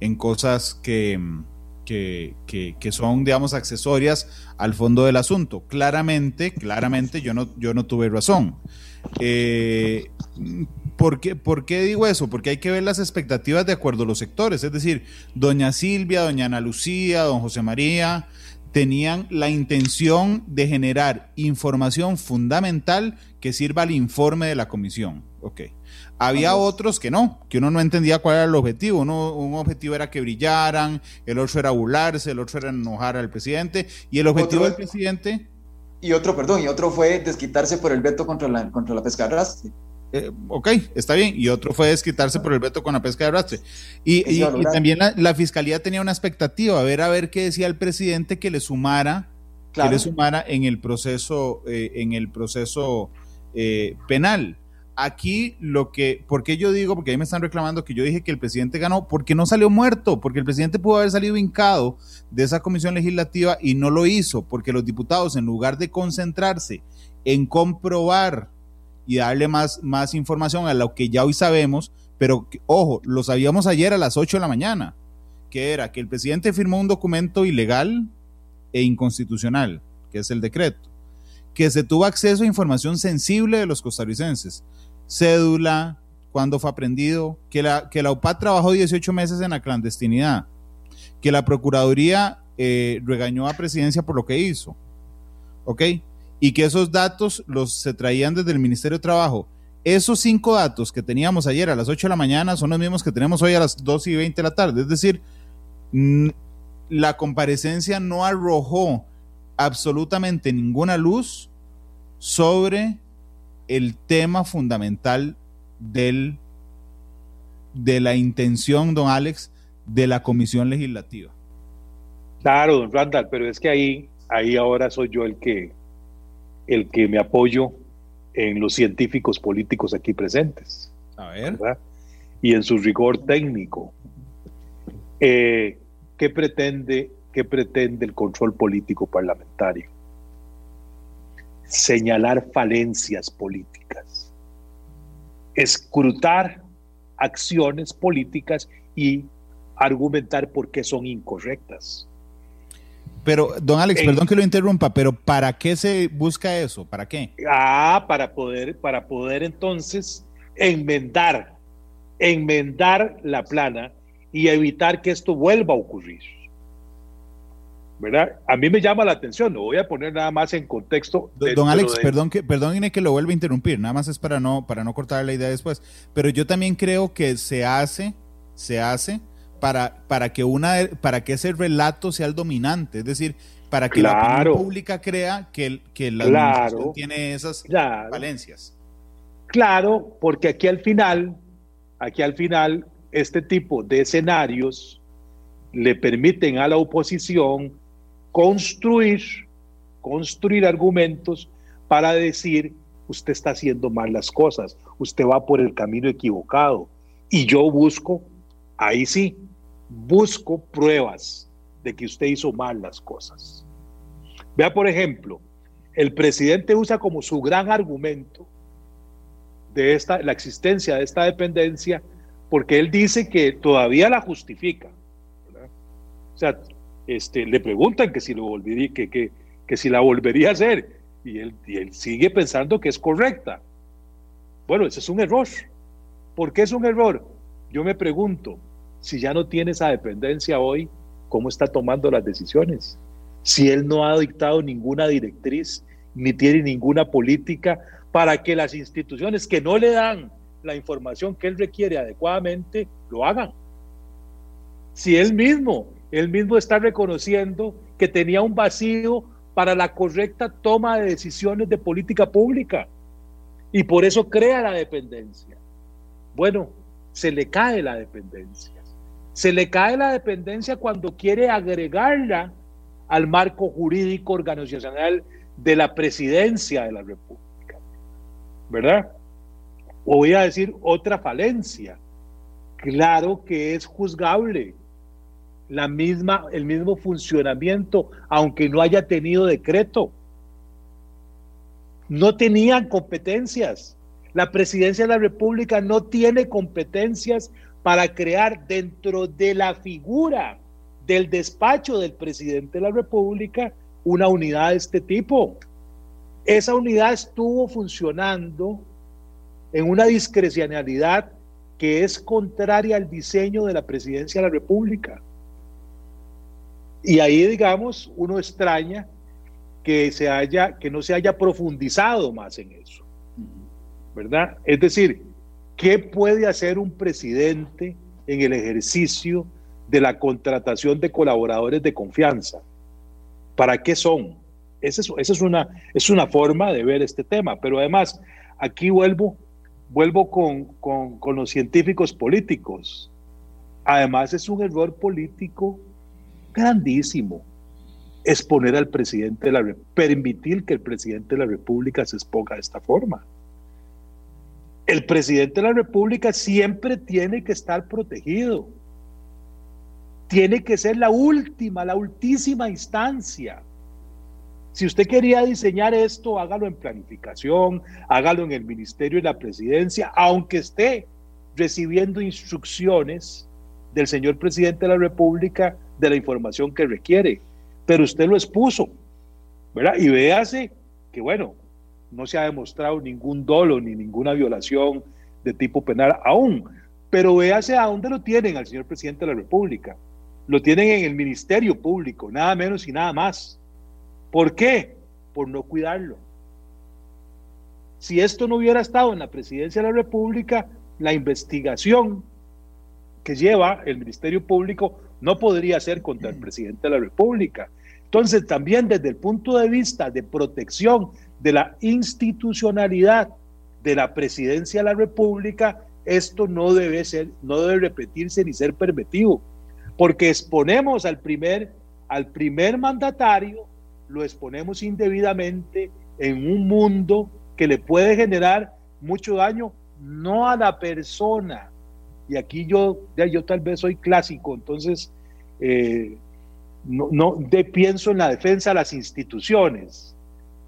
en cosas que, que, que, son, digamos, accesorias al fondo del asunto. Claramente, claramente yo no, yo no tuve razón. Eh, ¿por, qué, ¿Por qué digo eso? Porque hay que ver las expectativas de acuerdo a los sectores. Es decir, doña Silvia, doña Ana Lucía, don José María, tenían la intención de generar información fundamental que sirva al informe de la comisión. Ok. Había otros que no, que uno no entendía cuál era el objetivo. Uno, un objetivo era que brillaran, el otro era burlarse, el otro era enojar al presidente. Y el objetivo del presidente. Y otro, perdón, y otro fue desquitarse por el veto contra la, contra la pesca de arrastre. Eh, ok, está bien. Y otro fue desquitarse por el veto con la pesca de arrastre. Y, también la, fiscalía tenía una expectativa, a ver a ver qué decía el presidente que le sumara, que le sumara en el proceso, eh, en el proceso eh, penal. Aquí lo que, ¿por qué yo digo? Porque ahí me están reclamando que yo dije que el presidente ganó, porque no salió muerto, porque el presidente pudo haber salido hincado de esa comisión legislativa y no lo hizo, porque los diputados, en lugar de concentrarse en comprobar y darle más, más información a lo que ya hoy sabemos, pero ojo, lo sabíamos ayer a las 8 de la mañana, que era que el presidente firmó un documento ilegal e inconstitucional, que es el decreto, que se tuvo acceso a información sensible de los costarricenses, cédula, cuándo fue aprendido, que la, que la trabajó 18 meses en la clandestinidad, que la Procuraduría eh, regañó a presidencia por lo que hizo, ¿ok? Y que esos datos los se traían desde el Ministerio de Trabajo. Esos cinco datos que teníamos ayer a las 8 de la mañana son los mismos que tenemos hoy a las 2 y 20 de la tarde. Es decir, la comparecencia no arrojó absolutamente ninguna luz sobre el tema fundamental del, de la intención, don Alex, de la comisión legislativa. Claro, don Randall, pero es que ahí, ahí ahora soy yo el que, el que me apoyo en los científicos políticos aquí presentes. A ver. Y en su rigor técnico. Eh, ¿qué, pretende, ¿Qué pretende el control político parlamentario? señalar falencias políticas, escrutar acciones políticas y argumentar por qué son incorrectas. Pero, don Alex, perdón que lo interrumpa, pero ¿para qué se busca eso? ¿Para qué? Ah, para poder, para poder entonces enmendar, enmendar la plana y evitar que esto vuelva a ocurrir. ¿verdad? A mí me llama la atención, lo voy a poner nada más en contexto. Don Alex, perdón que perdón que lo vuelva a interrumpir, nada más es para no para no cortar la idea después, pero yo también creo que se hace se hace para para que una para que ese relato sea el dominante, es decir, para que la opinión pública crea que, que la claro, tiene esas valencias. Claro, porque aquí al final, aquí al final, este tipo de escenarios le permiten a la oposición construir, construir argumentos para decir, usted está haciendo mal las cosas, usted va por el camino equivocado. Y yo busco, ahí sí, busco pruebas de que usted hizo mal las cosas. Vea, por ejemplo, el presidente usa como su gran argumento de esta, la existencia de esta dependencia, porque él dice que todavía la justifica. O sea, este, le preguntan que si, lo volvería, que, que, que si la volvería a hacer y él, y él sigue pensando que es correcta. Bueno, ese es un error. ¿Por qué es un error? Yo me pregunto, si ya no tiene esa dependencia hoy, ¿cómo está tomando las decisiones? si él no ha dictado ninguna directriz ni tiene ninguna política para que las instituciones que no le dan la información que él requiere adecuadamente lo hagan. Si él mismo, él mismo está reconociendo que tenía un vacío para la correcta toma de decisiones de política pública y por eso crea la dependencia. Bueno, se le cae la dependencia. Se le cae la dependencia cuando quiere agregarla al marco jurídico organizacional de la presidencia de la República. ¿Verdad? O voy a decir otra falencia. Claro que es juzgable la misma, el mismo funcionamiento, aunque no haya tenido decreto. No tenían competencias. La presidencia de la República no tiene competencias para crear dentro de la figura del despacho del presidente de la República una unidad de este tipo. Esa unidad estuvo funcionando en una discrecionalidad que es contraria al diseño de la presidencia de la República. Y ahí, digamos, uno extraña que, se haya, que no se haya profundizado más en eso. ¿Verdad? Es decir, ¿Qué puede hacer un presidente en el ejercicio de la contratación de colaboradores de confianza? ¿Para qué son? Esa es, una, forma de ver este tema. Pero además, aquí vuelvo, vuelvo con, con los científicos políticos. Además, es un error político grandísimo exponer al presidente de la permitir que el presidente de la República se exponga de esta forma el presidente de la República siempre tiene que estar protegido. Tiene que ser la última, la ultísima instancia. Si usted quería diseñar esto, hágalo en planificación, hágalo en el Ministerio de la Presidencia, aunque esté recibiendo instrucciones del señor presidente de la República de la información que requiere. Pero usted lo expuso, ¿verdad? Y véase que, bueno, no se ha demostrado ningún dolo ni ninguna violación de tipo penal aún. Pero véase a dónde lo tienen al señor presidente de la República. Lo tienen en el Ministerio Público, nada menos y nada más. ¿Por qué? Por no cuidarlo. Si esto no hubiera estado en la presidencia de la República, la investigación que lleva el Ministerio Público no podría ser contra el presidente de la República. Entonces, también desde el punto de vista de protección de la institucionalidad de la presidencia de la República, esto no debe ser, no debe repetirse ni ser permitido, porque exponemos al primer, al primer mandatario, lo exponemos indebidamente en un mundo que le puede generar mucho daño, no a la persona. Y aquí yo, yo tal vez soy clásico, entonces eh, no, no de, pienso en la defensa de las instituciones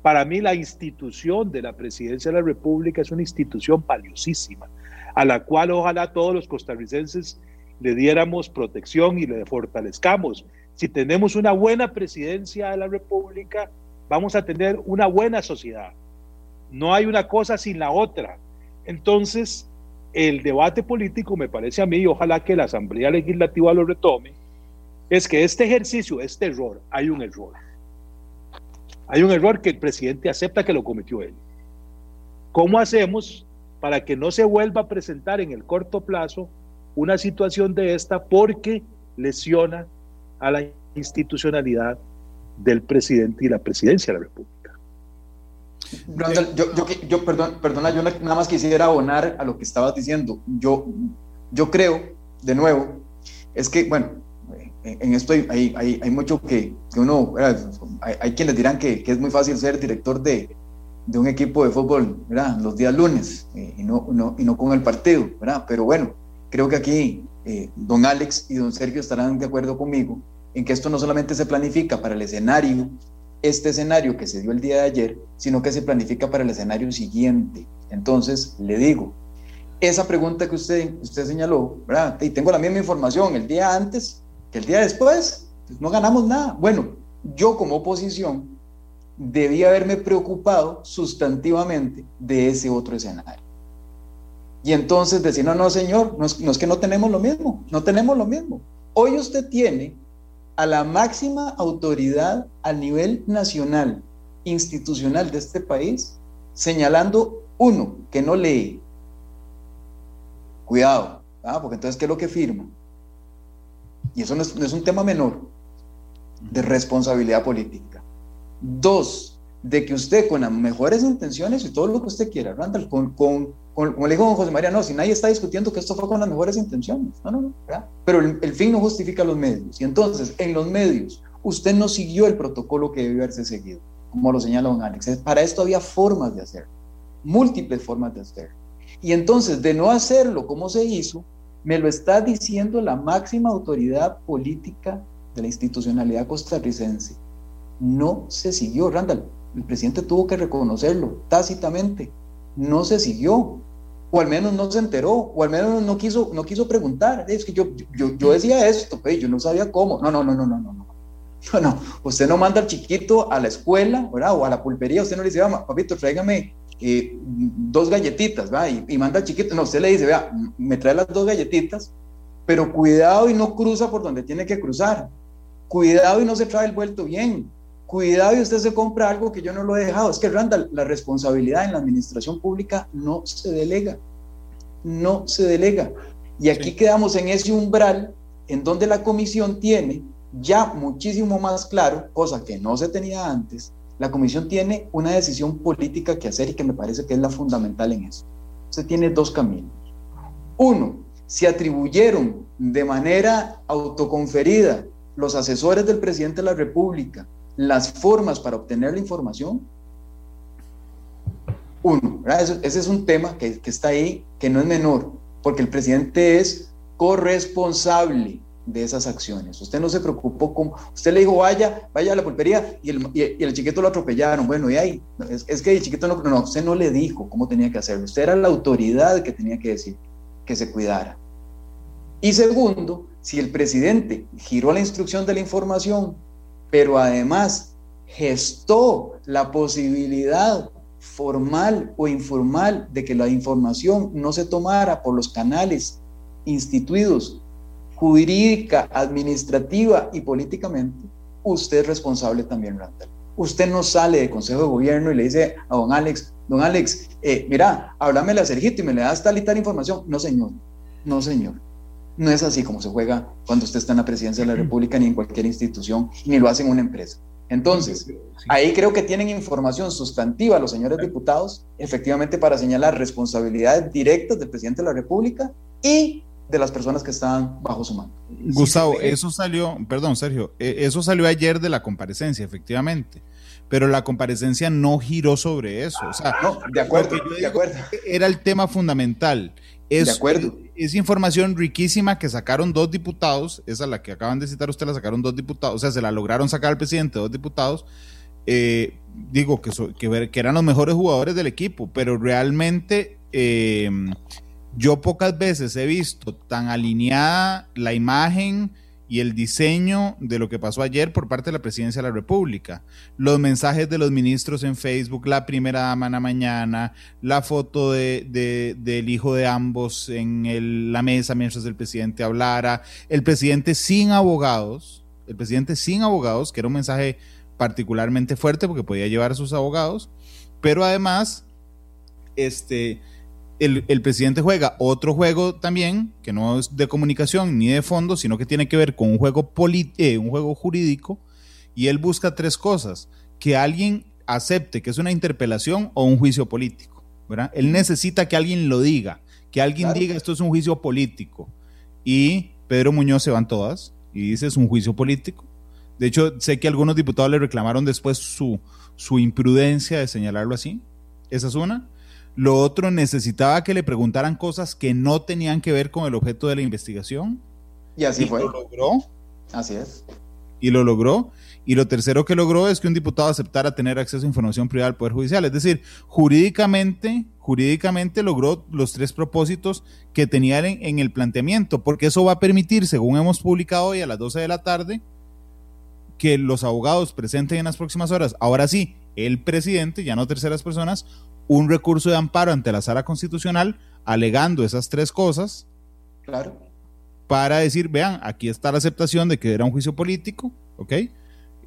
para mí la institución de la presidencia de la República es una institución valiosísima, a la cual ojalá todos los costarricenses le diéramos protección y le fortalezcamos. Si tenemos una buena presidencia de la República, vamos a tener una buena sociedad. No hay una cosa sin la otra. Entonces, el debate político me parece a mí, y ojalá que la Asamblea Legislativa lo retome, es que este ejercicio, este error, hay un error hay un error que el presidente acepta que lo cometió él. ¿Cómo hacemos para que no se vuelva a presentar en el corto plazo una situación de esta porque lesiona a la institucionalidad del presidente y la presidencia de la República? yo, yo, yo, perdón, perdona, yo nada más quisiera abonar a lo que estabas diciendo. Yo, yo creo, de nuevo, es que, bueno, en esto hay, hay, hay mucho que, que uno, hay, hay, quienes dirán que, que, es muy fácil ser director de, de un equipo de fútbol ¿verdad? los días lunes eh, y, no, no, y no con el partido, ¿verdad? pero bueno, creo que aquí eh, don Alex y don Sergio estarán de acuerdo conmigo en que esto no solamente se planifica para el escenario, este escenario que se dio el día de ayer, sino que se planifica para el escenario siguiente. Entonces, le digo, esa pregunta que usted, usted señaló, ¿verdad? Y tengo la misma información, el día antes que el día después pues, no ganamos nada. Bueno, yo como oposición debía haberme preocupado sustantivamente de ese otro escenario. Y entonces decir, no, no, señor, no es, no es, que no tenemos lo mismo, no tenemos lo mismo. Hoy usted tiene a la máxima autoridad a nivel nacional, institucional de este país, señalando uno que no lee. Cuidado, porque entonces, ¿qué es lo que firma? Y eso no es, un tema menor de responsabilidad política. Dos, de que usted con las mejores intenciones y todo lo que usted quiera, Randall, con, con, como le dijo don José María, no, si nadie está discutiendo que esto fue con las mejores intenciones, no, no, no, pero el, el, fin no justifica los medios. Y entonces, en los medios, usted no siguió el protocolo que debió haberse seguido, como lo señala don Alex. Para esto había formas de hacer, múltiples formas de hacer. Y entonces, de no hacerlo como se hizo, me lo está diciendo la máxima autoridad política de la institucionalidad costarricense. No se siguió, Randall. El presidente tuvo que reconocerlo tácitamente. No se siguió. O al menos no se enteró, o al menos no quiso, no quiso preguntar. Es que yo, yo, yo decía esto, pero yo no sabía cómo. No, no, no, no, no, no. No, no, usted no manda al chiquito a la escuela, ¿verdad? O a la pulpería, usted no le dice, papito, tráigame eh, dos galletitas, ¿va? Y, manda al chiquito, no, usted le dice, vea, me trae las dos galletitas, pero cuidado y no cruza por donde tiene que cruzar, cuidado y no se trae el vuelto bien, cuidado y usted se compra algo que yo no lo he dejado. Es que Randall, la responsabilidad en la administración pública no se delega, no se delega. Y aquí quedamos en ese umbral en donde la comisión tiene ya muchísimo más claro, cosa que no se tenía antes, la comisión tiene una decisión política que hacer y que me parece que es la fundamental en eso. Se tiene dos caminos. Uno, se atribuyeron de manera autoconferida los asesores del presidente de la República las formas para obtener la información. Uno, ese, es un tema que está ahí, que no es menor, porque el presidente es corresponsable de esas acciones. Usted no se preocupó como, usted le dijo, vaya, vaya a la pulpería y el, y el chiquito lo atropellaron. Bueno, y ahí, es, que el chiquito no, no, usted no le dijo cómo tenía que hacerlo. Usted era la autoridad que tenía que decir que se cuidara. Y segundo, si el presidente giró la instrucción de la información, pero además gestó la posibilidad formal o informal de que la información no se tomara por los canales instituidos jurídica, administrativa y políticamente, usted es responsable también, Randall. Usted no sale de Consejo de Gobierno y le dice a don Alex, don Alex, eh, mira, háblame la Sergito y me le das tal y tal información. No, señor, no, señor. No es así como se juega cuando usted está en la presidencia de la República ni en cualquier institución, ni lo hace en una empresa. Entonces, ahí creo que tienen información sustantiva los señores diputados, efectivamente para señalar responsabilidades directas del presidente de la República y de las personas que estaban bajo su mano. Gustavo, eso salió, perdón Sergio, e, eso salió ayer de la comparecencia, efectivamente, pero la comparecencia no giró sobre eso. O sea, no, de acuerdo, de acuerdo. Era el tema fundamental. Es, de acuerdo. Es, información riquísima que sacaron dos diputados, esa la que acaban de citar usted, la sacaron dos diputados, o sea, se la lograron sacar al presidente dos diputados. Eh, digo que, que, que, eran los mejores jugadores del equipo, pero realmente eh, yo pocas veces he visto tan alineada la imagen y el diseño de lo que pasó ayer por parte de la presidencia de la República. Los mensajes de los ministros en Facebook, la primera dama en la mañana, la foto de, del hijo de ambos en la mesa mientras el presidente hablara, el presidente sin abogados, el presidente sin abogados, que era un mensaje particularmente fuerte porque podía llevar a sus abogados, pero además, este el, presidente juega otro juego también, que no es de comunicación ni de fondo, sino que tiene que ver con un juego, eh, un juego jurídico, y él busca tres cosas, que alguien acepte que es una interpelación o un juicio político. ¿verdad? Él necesita que alguien lo diga, que alguien diga esto es un juicio político. Y Pedro Muñoz se van todas y dice es un juicio político. De hecho, sé que algunos diputados le reclamaron después su, su imprudencia de señalarlo así. Esa es una. Lo otro, necesitaba que le preguntaran cosas que no tenían que ver con el objeto de la investigación. Y así fue. Lo logró. Así es. Y lo logró. Y lo tercero que logró es que un diputado aceptara tener acceso a información privada del Poder Judicial. Es decir, jurídicamente, jurídicamente logró los tres propósitos que tenía en, en el planteamiento, porque eso va a permitir, según hemos publicado hoy a las 12 de la tarde, que los abogados presenten en las próximas horas, ahora sí, el presidente, ya no terceras personas, un recurso de amparo ante la sala constitucional alegando esas tres cosas. Claro. para decir, vean, aquí está la aceptación de que era un juicio político, ¿ok?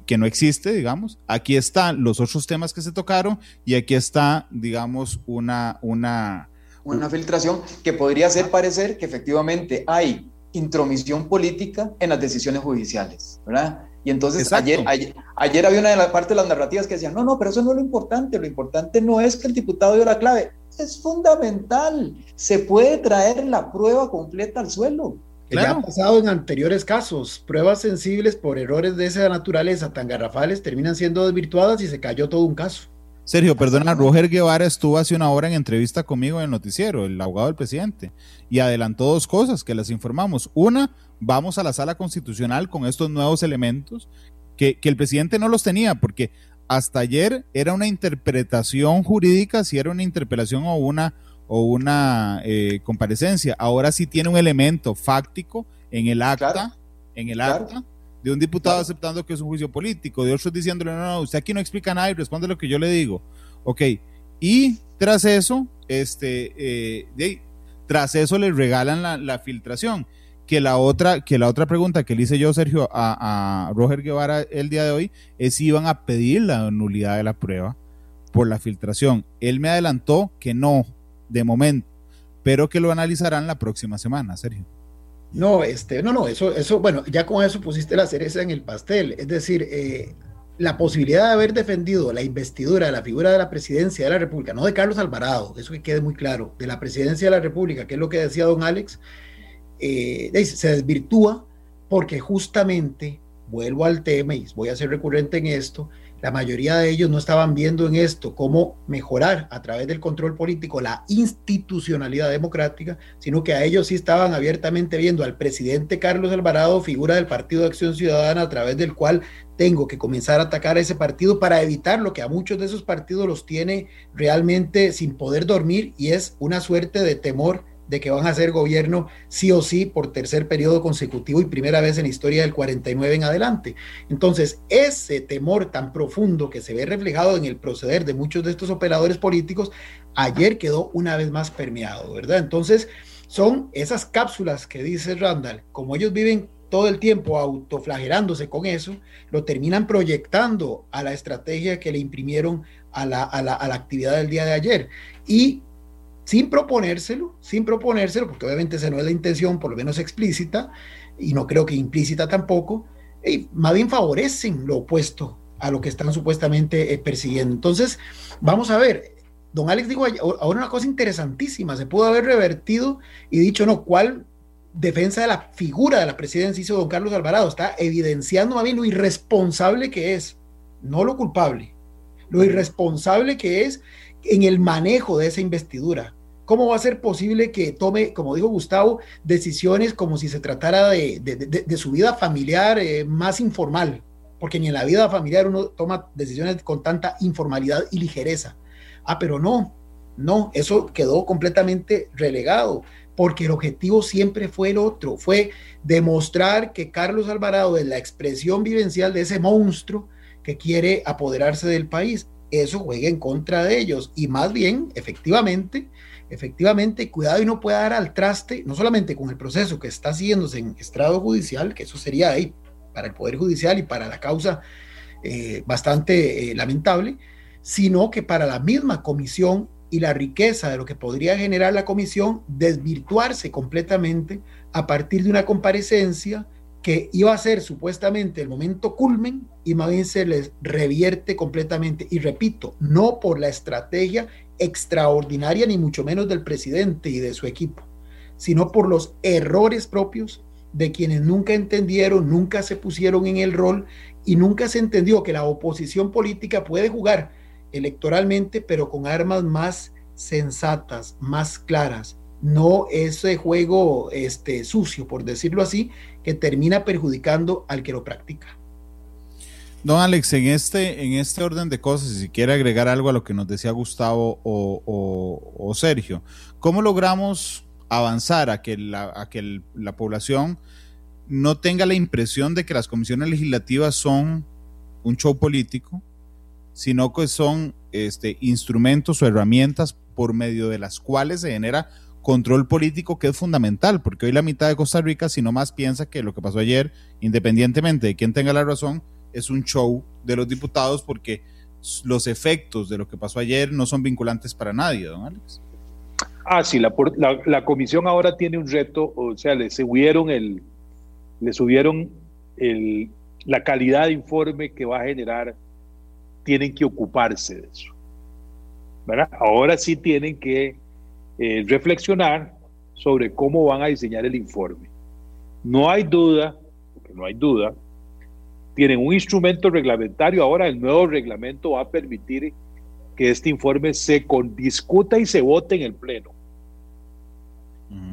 Que no existe, digamos. Aquí están los otros temas que se tocaron y aquí está, digamos, una... Una, una filtración que podría hacer parecer que efectivamente hay intromisión política en las decisiones judiciales, ¿verdad? Y entonces ayer, ayer, ayer, había una de las partes de las narrativas que decían, no, no, pero eso no es lo importante, lo importante no es que el diputado dio la clave, es fundamental, se puede traer la prueba completa al suelo. Ya ha pasado en anteriores casos, pruebas sensibles por errores de esa naturaleza tan garrafales terminan siendo desvirtuadas y se cayó todo un caso. Sergio, perdona, Roger Guevara estuvo hace una hora en entrevista conmigo en el noticiero, el abogado del presidente, y adelantó dos cosas que les informamos. Una, vamos a la sala constitucional con estos nuevos elementos que, el presidente no los tenía, porque hasta ayer era una interpretación jurídica, si era una interpelación o una, o una eh, comparecencia. Ahora sí tiene un elemento fáctico en el acta, en el acta, de un diputado aceptando que es un juicio político, de otros diciéndole, no, no, usted aquí no explica nada y responde lo que yo le digo. Ok, y tras eso, este, eh, tras eso le regalan la, la filtración que la otra, que la otra pregunta que le hice yo, Sergio, a, Roger Guevara el día de hoy, es si iban a pedir la nulidad de la prueba por la filtración. Él me adelantó que no, de momento, pero que lo analizarán la próxima semana, Sergio. No, este, no, no, eso, eso, bueno, ya con eso pusiste la cereza en el pastel. Es decir, eh, la posibilidad de haber defendido la investidura de la figura de la presidencia de la República, no de Carlos Alvarado, eso que quede muy claro, de la presidencia de la República, que es lo que decía don Alex, eh, se desvirtúa porque justamente, vuelvo al tema y voy a ser recurrente en esto, la mayoría de ellos no estaban viendo en esto cómo mejorar a través del control político la institucionalidad democrática, sino que a ellos sí estaban abiertamente viendo al presidente Carlos Alvarado, figura del Partido de Acción Ciudadana, a través del cual tengo que comenzar a atacar a ese partido para evitar lo que a muchos de esos partidos los tiene realmente sin poder dormir y es una suerte de temor de que van a hacer gobierno sí o sí por tercer periodo consecutivo y primera vez en la historia del 49 en adelante. Entonces, ese temor tan profundo que se ve reflejado en el proceder de muchos de estos operadores políticos, ayer quedó una vez más permeado, ¿verdad? Entonces, son esas cápsulas que dice Randall, como ellos viven todo el tiempo autoflagelándose con eso, lo terminan proyectando a la estrategia que le imprimieron a la, a la, a la actividad del día de ayer. Y sin proponérselo, sin proponérselo, porque obviamente esa no es la intención, por lo menos explícita, y no creo que implícita tampoco, y más bien favorecen lo opuesto a lo que están supuestamente eh, persiguiendo. Entonces, vamos a ver, don Alex dijo ahora una cosa interesantísima, se pudo haber revertido y dicho, no, ¿cuál defensa de la figura de la presidencia hizo don Carlos Alvarado? Está evidenciando más bien lo irresponsable que es, no lo culpable, lo irresponsable que es en el manejo de esa investidura. ¿Cómo va a ser posible que tome, como dijo Gustavo, decisiones como si se tratara de, su vida familiar eh, más informal? Porque ni en la vida familiar uno toma decisiones con tanta informalidad y ligereza. Ah, pero no, no, eso quedó completamente relegado, porque el objetivo siempre fue el otro, fue demostrar que Carlos Alvarado es la expresión vivencial de ese monstruo que quiere apoderarse del país eso juegue en contra de ellos. Y más bien, efectivamente, efectivamente, cuidado y no pueda dar al traste, no solamente con el proceso que está haciéndose en estrado judicial, que eso sería ahí para el Poder Judicial y para la causa eh, bastante eh, lamentable, sino que para la misma comisión y la riqueza de lo que podría generar la comisión, desvirtuarse completamente a partir de una comparecencia que iba a ser supuestamente el momento culmen y más bien se les revierte completamente. Y repito, no por la estrategia extraordinaria ni mucho menos del presidente y de su equipo, sino por los errores propios de quienes nunca entendieron, nunca se pusieron en el rol y nunca se entendió que la oposición política puede jugar electoralmente, pero con armas más sensatas, más claras, no ese juego este, sucio, por decirlo así, que termina perjudicando al que lo practica. Don Alex, en este, en este orden de cosas, si quiere agregar algo a lo que nos decía Gustavo o, Sergio, ¿cómo logramos avanzar a que, la, a que la población no tenga la impresión de que las comisiones legislativas son un show político, sino que son este, instrumentos o herramientas por medio de las cuales se genera control político que es fundamental, porque hoy la mitad de Costa Rica, si no más, piensa que lo que pasó ayer, independientemente de quién tenga la razón, es un show de los diputados porque los efectos de lo que pasó ayer no son vinculantes para nadie, don Alex. Ah, sí, la, la, comisión ahora tiene un reto, o sea, le subieron, el, le subieron el, la calidad de informe que va a generar, tienen que ocuparse de eso. Ahora sí tienen que eh, reflexionar sobre cómo van a diseñar el informe. No hay duda, porque no hay duda, tienen un instrumento reglamentario, ahora el nuevo reglamento va a permitir que este informe se discuta y se vote en el Pleno.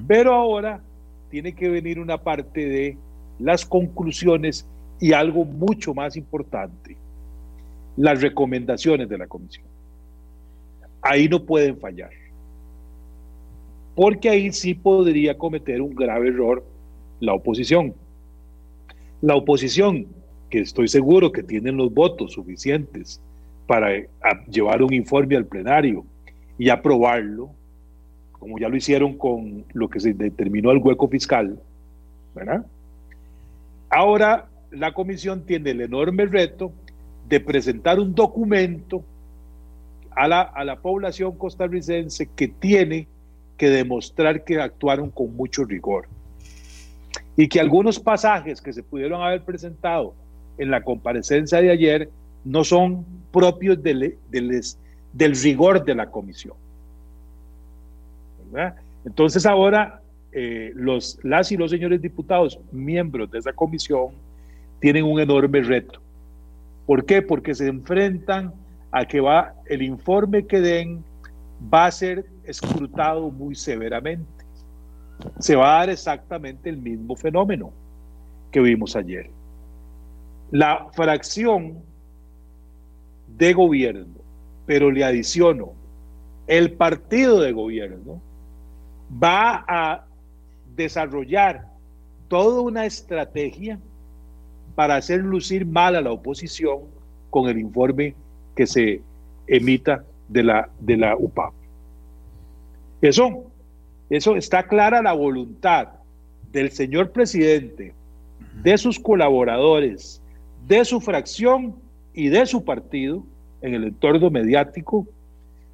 Pero ahora tiene que venir una parte de las conclusiones y algo mucho más importante, las recomendaciones de la comisión. Ahí no pueden fallar porque ahí sí podría cometer un grave error la oposición. La oposición, que estoy seguro que tienen los votos suficientes para eh, llevar un informe al plenario y aprobarlo, como ya lo hicieron con lo que se determinó el hueco fiscal, ¿verdad? Ahora la comisión tiene el enorme reto de presentar un documento a la, a la población costarricense que tiene que demostrar que actuaron con mucho rigor. Y que algunos pasajes que se pudieron haber presentado en la comparecencia de ayer no son propios del, del, rigor de la comisión. Entonces ahora eh, los, las y los señores diputados, miembros de esa comisión, tienen un enorme reto. ¿Por qué? Porque se enfrentan a que va el informe que den va a ser escrutado muy severamente. Se va a dar exactamente el mismo fenómeno que vimos ayer. La fracción de gobierno, pero le adiciono, el partido de gobierno va a desarrollar toda una estrategia para hacer lucir mal a la oposición con el informe que se emita de la, de la UPAP. Eso, eso está clara la voluntad del señor presidente, de sus colaboradores, de su fracción y de su partido en el entorno mediático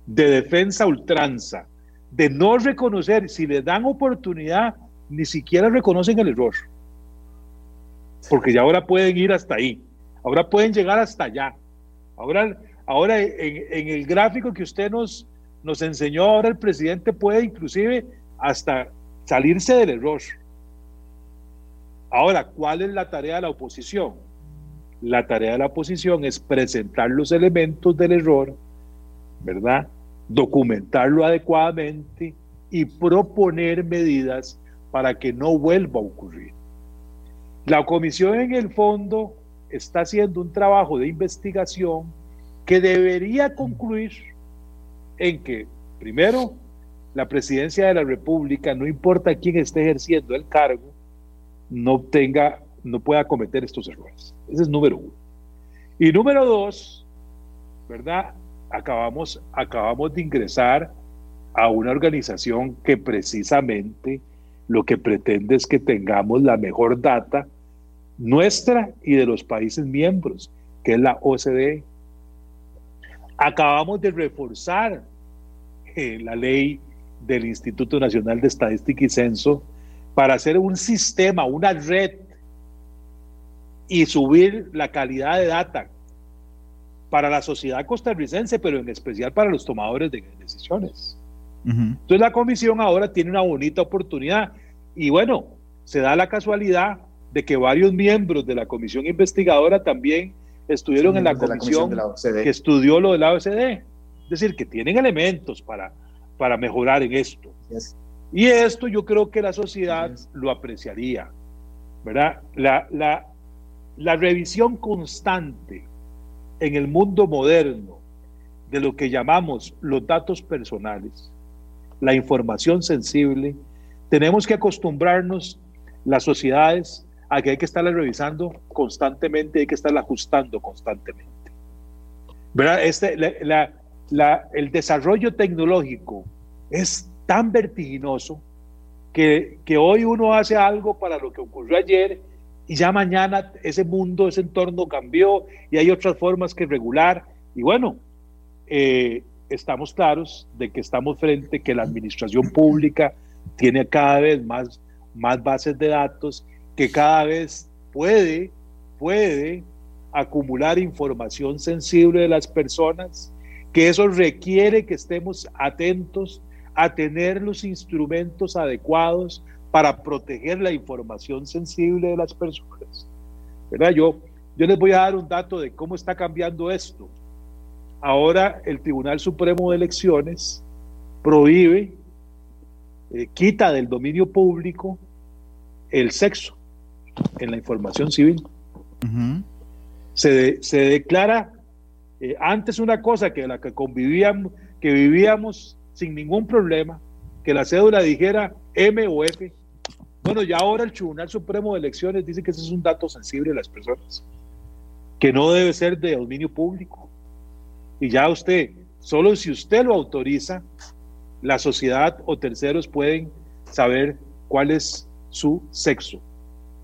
de defensa ultranza, de no reconocer, si le dan oportunidad, ni siquiera reconocen el error. Porque ya ahora pueden ir hasta ahí, ahora pueden llegar hasta allá. Ahora, ahora en, en el gráfico que usted nos, nos enseñó ahora el presidente puede inclusive hasta salirse del error. Ahora, ¿cuál es la tarea de la oposición? La tarea de la oposición es presentar los elementos del error, ¿verdad? Documentarlo adecuadamente y proponer medidas para que no vuelva a ocurrir. La comisión en el fondo está haciendo un trabajo de investigación que debería concluir en que, primero, la presidencia de la República, no importa quién esté ejerciendo el cargo, no tenga, no pueda cometer estos errores. Ese es número uno. Y número dos, ¿verdad? Acabamos, acabamos de ingresar a una organización que precisamente lo que pretende es que tengamos la mejor data nuestra y de los países miembros, que es la OCDE. Acabamos de reforzar eh, la ley del Instituto Nacional de Estadística y Censo para hacer un sistema, una red y subir la calidad de data para la sociedad costarricense, pero en especial para los tomadores de decisiones. Entonces la comisión ahora tiene una bonita oportunidad y bueno, se da la casualidad de que varios miembros de la comisión investigadora también estuvieron en la comisión, que estudió lo de la OCDE. Es decir, que tienen elementos para, para mejorar en esto. Y esto yo creo que la sociedad lo apreciaría. ¿verdad? La, la, la revisión constante en el mundo moderno de lo que llamamos los datos personales, la información sensible, tenemos que acostumbrarnos las sociedades a que hay que estarla revisando constantemente, hay que estarla ajustando constantemente. ¿Verdad? Este, el desarrollo tecnológico es tan vertiginoso que hoy uno hace algo para lo que ocurrió ayer y ya mañana ese mundo, ese entorno cambió y hay otras formas que regular. Y bueno, eh, estamos claros de que estamos frente, que la administración pública tiene cada vez más, más bases de datos, que cada vez puede, puede acumular información sensible de las personas, que eso requiere que estemos atentos a tener los instrumentos adecuados para proteger la información sensible de las personas. ¿Verdad? Yo, yo les voy a dar un dato de cómo está cambiando esto. Ahora el Tribunal Supremo de Elecciones prohíbe, eh, quita del dominio público el sexo en la información civil. se, se, declara eh, antes una cosa que la que convivíamos, que vivíamos sin ningún problema, que la cédula dijera M o F. Bueno, ya ahora el Tribunal Supremo de Elecciones dice que ese es un dato sensible de las personas, que no debe ser de dominio público y ya usted, solo si usted lo autoriza, la sociedad o terceros pueden saber cuál es su sexo,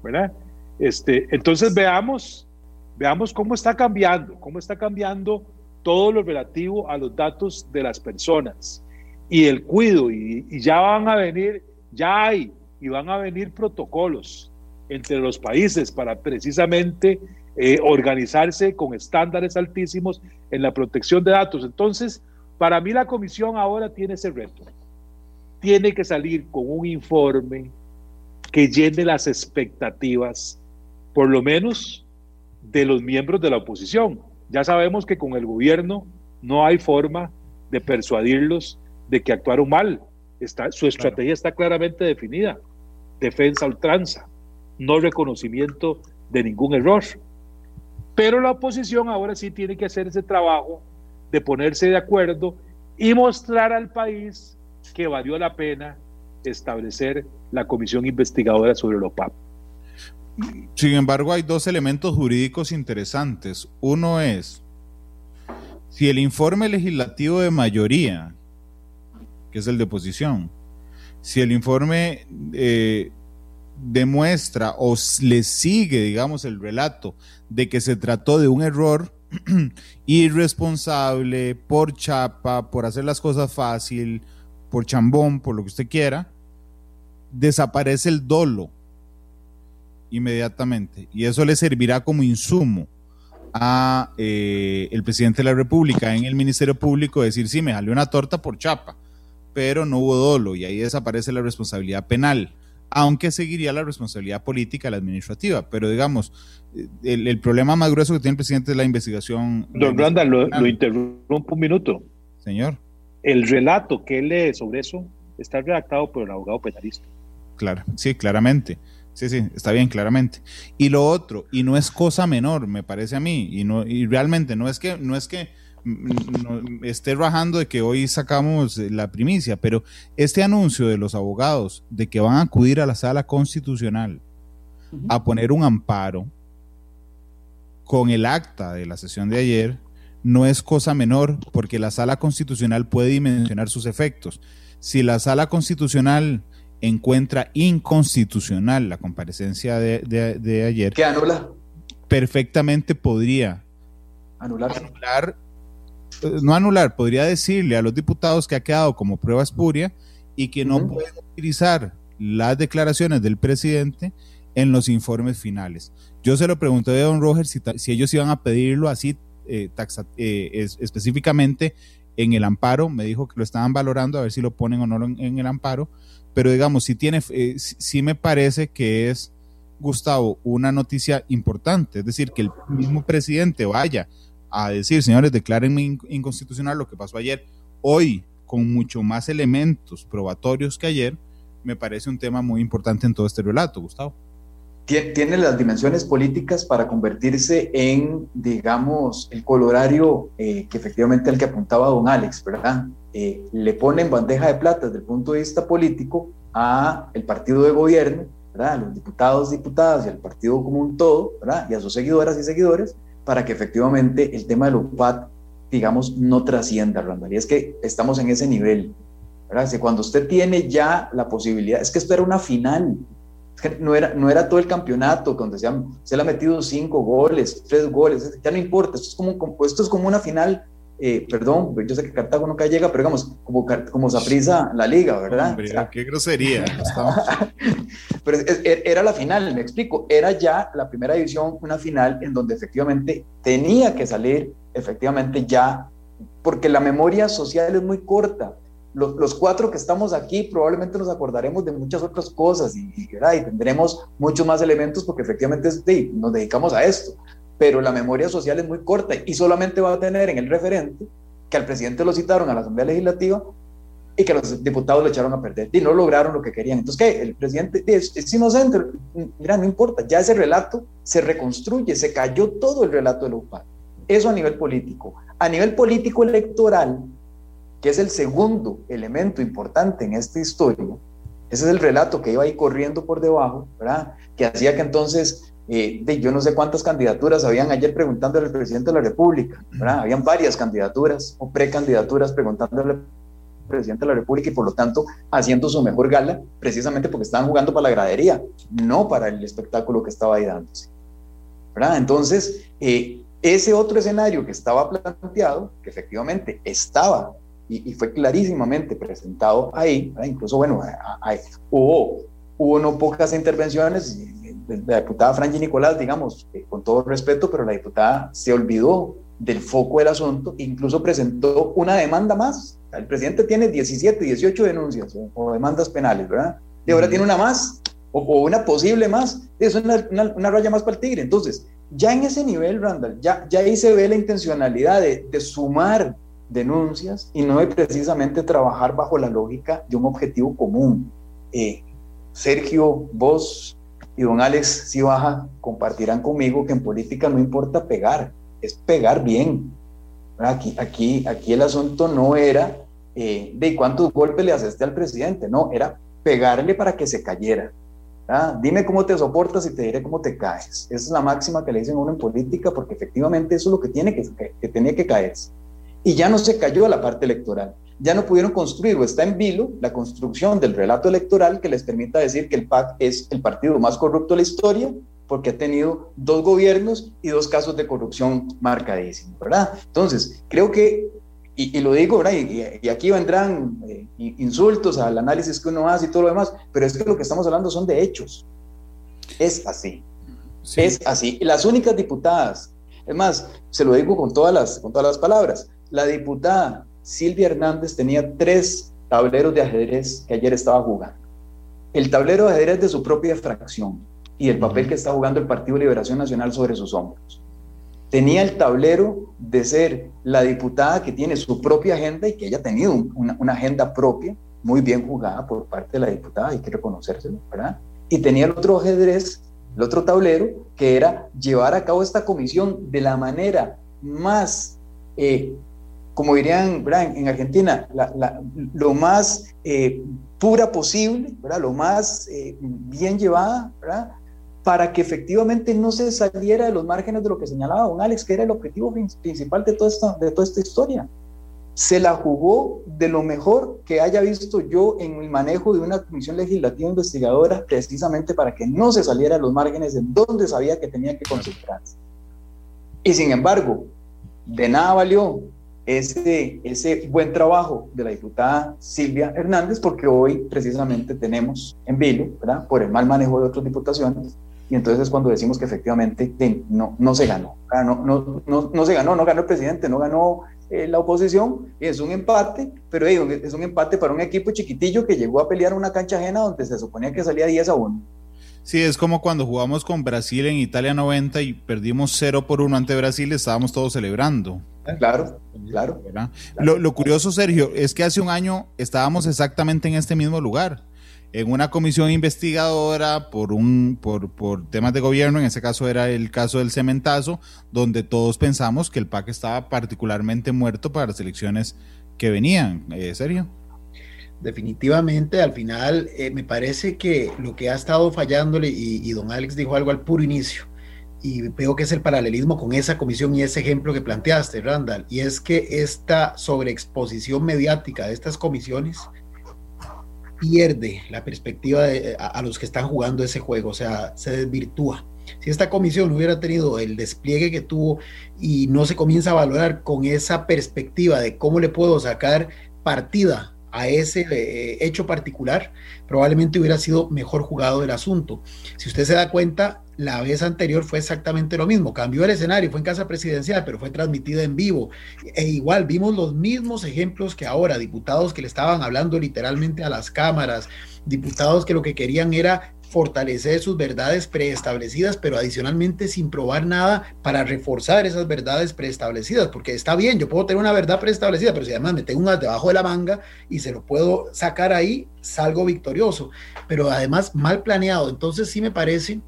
¿verdad? Este, entonces veamos, veamos cómo está cambiando, cómo está cambiando todo lo relativo a los datos de las personas y el cuido y, y ya van a venir, ya hay y van a venir protocolos entre los países para precisamente eh, organizarse con estándares altísimos en la protección de datos. Entonces, para mí la comisión ahora tiene ese reto. Tiene que salir con un informe que llene las expectativas, por lo menos de los miembros de la oposición. Ya sabemos que con el gobierno no hay forma de persuadirlos de que actuaron mal. Está, su estrategia está claramente definida. Defensa ultranza, no reconocimiento de ningún error. Pero la oposición ahora sí tiene que hacer ese trabajo de ponerse de acuerdo y mostrar al país que valió la pena establecer la comisión investigadora sobre el OPAP. Sin embargo, hay dos elementos jurídicos interesantes. Uno es, si el informe legislativo de mayoría, que es el de oposición, si el informe eh, demuestra o le sigue, digamos, el relato de que se trató de un error irresponsable, por chapa, por hacer las cosas fácil, por chambón, por lo que usted quiera, desaparece el dolo inmediatamente. Y eso le servirá como insumo a eh, el presidente de la República en el Ministerio Público decir, sí, me salió una torta por chapa, pero no hubo dolo y ahí desaparece la responsabilidad penal aunque seguiría la responsabilidad política la administrativa. Pero digamos, el, problema más grueso que tiene el presidente es la investigación. Don Randa, lo, interrumpo un minuto. Señor. El relato que él lee sobre eso está redactado por el abogado penalista. Claro, sí, claramente. Sí, sí, está bien, claramente. Y lo otro, y no es cosa menor, me parece a mí, y no, y realmente no es que, no es que esté rajando de que hoy sacamos la primicia, pero este anuncio de los abogados de que van a acudir a la sala constitucional a poner un amparo con el acta de la sesión de ayer no es cosa menor porque la sala constitucional puede dimensionar sus efectos. Si la sala constitucional encuentra inconstitucional la comparecencia de, ayer, ¿qué anula? Perfectamente podría anular, anular no anular, podría decirle a los diputados que ha quedado como prueba espuria y que no pueden utilizar las declaraciones del presidente en los informes finales. Yo se lo pregunté a don Roger si, ellos iban a pedirlo así eh, eh, específicamente en el amparo, me dijo que lo estaban valorando a ver si lo ponen o no en, el amparo, pero digamos, si tiene, eh, sí me parece que es, Gustavo, una noticia importante, es decir, que el mismo presidente vaya a decir, señores, declárenme inconstitucional lo que pasó ayer, hoy con mucho más elementos probatorios que ayer, me parece un tema muy importante en todo este relato, Gustavo. Tiene las dimensiones políticas para convertirse en, digamos, el colorario eh, que efectivamente el que apuntaba don Alex, ¿verdad? Eh, le pone en bandeja de plata desde el punto de vista político a el partido de gobierno, ¿verdad? A los diputados, diputadas y al partido como un todo, ¿verdad? Y a sus seguidoras y seguidores, para que efectivamente el tema del UPAD, digamos, no trascienda, Randall. Y es que estamos en ese nivel. ¿verdad? Si cuando usted tiene ya la posibilidad, es que esto era una final, es que no era, no era todo el campeonato, donde se, se le ha metido cinco goles, tres goles, ya no importa, esto es como, esto es como una final eh, perdón, yo sé que Cartago nunca llega, pero digamos, como, como Saprisa la liga, ¿verdad? qué grosería. pero er, era la final, me explico, era ya la primera división, una final en donde efectivamente tenía que salir, efectivamente ya, porque la memoria social es muy corta. Los, los cuatro que estamos aquí probablemente nos acordaremos de muchas otras cosas y, y, y tendremos muchos más elementos porque efectivamente sí, nos dedicamos a esto pero la memoria social es muy corta y solamente va a tener en el referente que al presidente lo citaron a la Asamblea Legislativa y que los diputados lo echaron a perder y no lograron lo que querían. Entonces, ¿qué? El presidente es, es inocente, mira, no importa, ya ese relato se reconstruye, se cayó todo el relato de la. Eso a nivel político. A nivel político electoral, que es el segundo elemento importante en esta historia, ese es el relato que iba ahí corriendo por debajo, ¿verdad? Que hacía que entonces eh, de yo no sé cuántas candidaturas habían ayer preguntándole al presidente de la República, ¿verdad? Habían varias candidaturas o precandidaturas preguntándole al presidente de la República y por lo tanto haciendo su mejor gala, precisamente porque estaban jugando para la gradería, no para el espectáculo que estaba ahí dándose. ¿verdad? Entonces, eh, ese otro escenario que estaba planteado, que efectivamente estaba y, fue clarísimamente presentado ahí, incluso, bueno, hubo, hubo no pocas intervenciones la diputada Franji Nicolás, digamos, eh, con todo respeto, pero la diputada se olvidó del foco del asunto, incluso presentó una demanda más. El presidente tiene 17, 18 denuncias o, demandas penales, ¿verdad? Y ahora tiene una más, o, una posible más. Es una, una, raya más para el tigre. Entonces, ya en ese nivel, Randall, ya, ya ahí se ve la intencionalidad de, de sumar denuncias y no de precisamente trabajar bajo la lógica de un objetivo común. Eh, Sergio, vos y don Alex, si baja, compartirán conmigo que en política no importa pegar, es pegar bien. Aquí, aquí, aquí el asunto no era eh, de cuántos golpes le haces al presidente, no, era pegarle para que se cayera. Dime cómo te soportas y te diré cómo te caes. Esa es la máxima que le dicen a uno en política, porque efectivamente eso es lo que tiene que, que tenía que caerse. Y ya no se cayó a la parte electoral ya no pudieron construir o está en vilo la construcción del relato electoral que les permita decir que el PAC es el partido más corrupto de la historia porque ha tenido dos gobiernos y dos casos de corrupción marcadísimos, ¿verdad? Entonces, creo que, y, lo digo, ¿verdad? Y, aquí vendrán eh, insultos al análisis que uno hace y todo lo demás, pero es que lo que estamos hablando son de hechos. Es así. Es así. Y las únicas diputadas, es más, se lo digo con todas las, con todas las palabras, la diputada Silvia Hernández tenía tres tableros de ajedrez que ayer estaba jugando. El tablero de ajedrez de su propia fracción y el papel que está jugando el Partido Liberación Nacional sobre sus hombros. Tenía el tablero de ser la diputada que tiene su propia agenda y que haya tenido una, una agenda propia, muy bien jugada por parte de la diputada, hay que reconocérselo, ¿verdad? Y tenía el otro ajedrez, el otro tablero, que era llevar a cabo esta comisión de la manera más eh, como dirían en Argentina, lo más eh, pura posible, lo más eh, bien llevada, para que efectivamente no se saliera de los márgenes de lo que señalaba don Alex, que era el objetivo principal de toda esta, de toda esta historia. Se la jugó de lo mejor que haya visto yo en mi manejo de una comisión legislativa investigadora, precisamente para que no se saliera de los márgenes de donde sabía que tenía que concentrarse. Y sin embargo, de nada valió ese, ese buen trabajo de la diputada Silvia Hernández, porque hoy precisamente tenemos en vilo, ¿verdad? por el mal manejo de otras diputaciones, y entonces es cuando decimos que efectivamente no, no se ganó, no, no, no, no se ganó, no ganó el presidente, no ganó eh, la oposición, es un empate, pero es un empate para un equipo chiquitillo que llegó a pelear una cancha ajena donde se suponía que salía 10 a 1. Sí, es como cuando jugamos con Brasil en Italia 90 y perdimos 0 por 1 ante Brasil, estábamos todos celebrando. Claro, claro. Lo, curioso, Sergio, es que hace un año estábamos exactamente en este mismo lugar, en una comisión investigadora por, un, por, por temas de gobierno, en ese caso era el caso del cementazo, donde todos pensamos que el PAC estaba particularmente muerto para las elecciones que venían. Eh, Sergio. Definitivamente, al final, eh, me parece que lo que ha estado fallándole, y don Alex dijo algo al puro inicio, y veo que es el paralelismo con esa comisión y ese ejemplo que planteaste, Randall, y es que esta sobreexposición mediática de estas comisiones pierde la perspectiva de, a, a, los que están jugando ese juego, o sea, se desvirtúa. Si esta comisión hubiera tenido el despliegue que tuvo y no se comienza a valorar con esa perspectiva de cómo le puedo sacar partida a ese eh, hecho particular, probablemente hubiera sido mejor jugado el asunto. Si usted se da cuenta, la vez anterior fue exactamente lo mismo. Cambió el escenario, fue en casa presidencial, pero fue transmitida en vivo. E igual vimos los mismos ejemplos que ahora, diputados que le estaban hablando literalmente a las cámaras, diputados que lo que querían era fortalecer sus verdades preestablecidas, pero adicionalmente sin probar nada para reforzar esas verdades preestablecidas, porque está bien, yo puedo tener una verdad preestablecida, pero si además me tengo una debajo de la manga y se lo puedo sacar ahí, salgo victorioso, pero además mal planeado, entonces sí me parece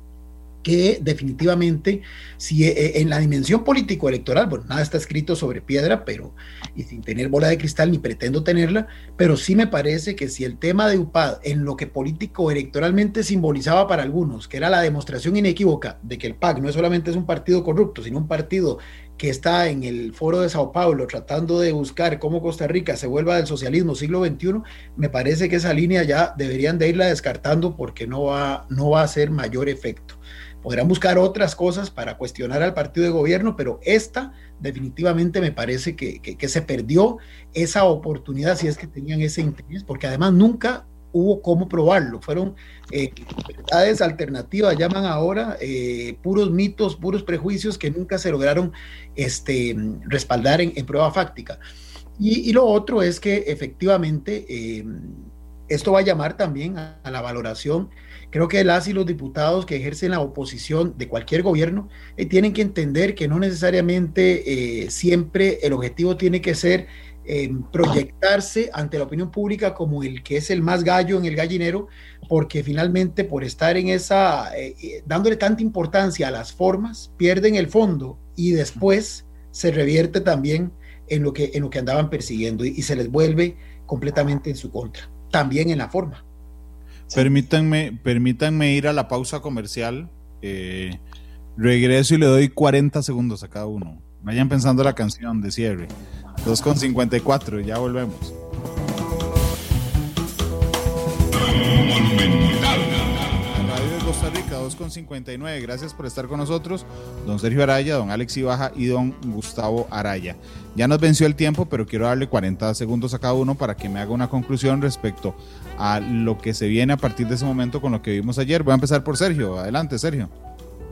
que definitivamente, si eh, en la dimensión político-electoral, bueno, nada está escrito sobre piedra, pero y sin tener bola de cristal ni pretendo tenerla, pero sí me parece que si el tema de UPAD en lo que político-electoralmente simbolizaba para algunos, que era la demostración inequívoca de que el PAC no es solamente es un partido corrupto, sino un partido que está en el foro de Sao Paulo tratando de buscar cómo Costa Rica se vuelva del socialismo siglo XXI, me parece que esa línea ya deberían de irla descartando porque no va, no va a hacer mayor efecto. Podrán buscar otras cosas para cuestionar al partido de gobierno, pero esta definitivamente me parece que, que, se perdió esa oportunidad si es que tenían ese interés, porque además nunca hubo cómo probarlo. Fueron eh, verdades alternativas, llaman ahora eh, puros mitos, puros prejuicios que nunca se lograron este, respaldar en, prueba fáctica. Y, lo otro es que efectivamente eh, esto va a llamar también a la valoración Creo que las y los diputados que ejercen la oposición de cualquier gobierno eh, tienen que entender que no necesariamente eh, siempre el objetivo tiene que ser eh, proyectarse ante la opinión pública como el que es el más gallo en el gallinero, porque finalmente por estar en esa, dándole tanta importancia a las formas, pierden el fondo y después se revierte también en lo que, en lo que andaban persiguiendo y, y se les vuelve completamente en su contra, también en la forma. Permítanme, permítanme ir a la pausa comercial. Eh, regreso y le doy 40 segundos a cada uno. Vayan pensando la canción de cierre. 2.54, ya volvemos. 2.59. Gracias por estar con nosotros. Don Sergio Araya, don Alex Ibaja y don Gustavo Araya. Ya nos venció el tiempo, pero quiero darle 40 segundos a cada uno para que me haga una conclusión respecto a lo que se viene a partir de ese momento con lo que vimos ayer. Voy a empezar por Sergio. Adelante, Sergio.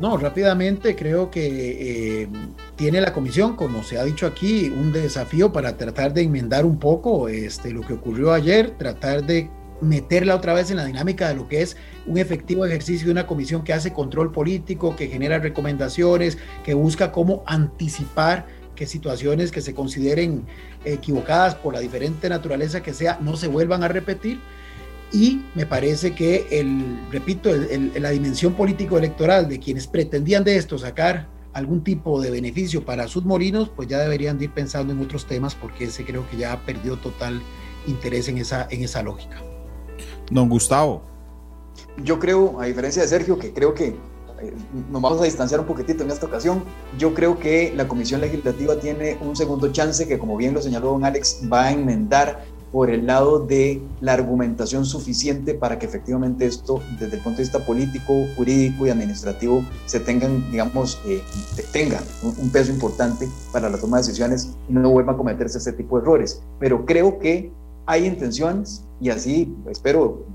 No, rápidamente creo que eh, tiene la comisión, como se ha dicho aquí, un desafío para tratar de enmendar un poco este, lo que ocurrió ayer, tratar de meterla otra vez en la dinámica de lo que es un efectivo ejercicio de una comisión que hace control político, que genera recomendaciones, que busca cómo anticipar que situaciones que se consideren equivocadas por la diferente naturaleza que sea no se vuelvan a repetir y me parece que el, repito, el, el, la dimensión político-electoral de quienes pretendían de esto sacar algún tipo de beneficio para sus molinos, pues ya deberían de ir pensando en otros temas porque ese creo que ya perdió total interés en esa, en esa lógica. Don Gustavo. Yo creo, a diferencia de Sergio, que creo que eh, nos vamos a distanciar un poquitito en esta ocasión. Yo creo que la Comisión Legislativa tiene un segundo chance que, como bien lo señaló don Alex, va a enmendar por el lado de la argumentación suficiente para que efectivamente esto, desde el punto de vista político, jurídico y administrativo, se tengan, digamos, eh, un, peso importante para la toma de decisiones y no vuelva a cometerse este tipo de errores. Pero creo que hay intenciones y así espero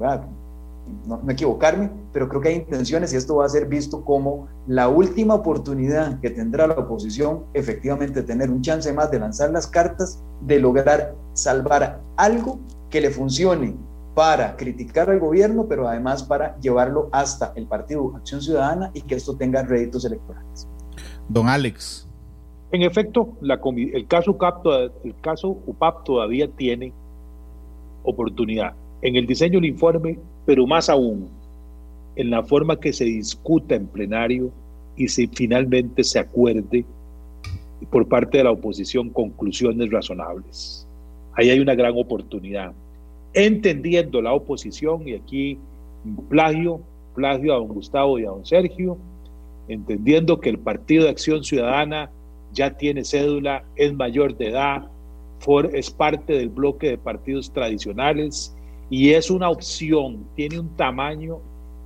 no, no, equivocarme, pero creo que hay intenciones y esto va a ser visto como la última oportunidad que tendrá la oposición efectivamente tener un chance más de lanzar las cartas, de lograr salvar algo que le funcione para criticar al gobierno, pero además para llevarlo hasta el Partido Acción Ciudadana y que esto tenga réditos electorales. Don Alex. En efecto, la, el, caso UCAP, el caso UPAP todavía tiene oportunidad en el diseño del informe, pero más aún en la forma que se discuta en plenario y si finalmente se acuerde por parte de la oposición conclusiones razonables. Ahí hay una gran oportunidad. Entendiendo la oposición, y aquí plagio, plagio a don Gustavo y a don Sergio, entendiendo que el Partido de Acción Ciudadana ya tiene cédula, es mayor de edad, es parte del bloque de partidos tradicionales y es una opción, tiene un tamaño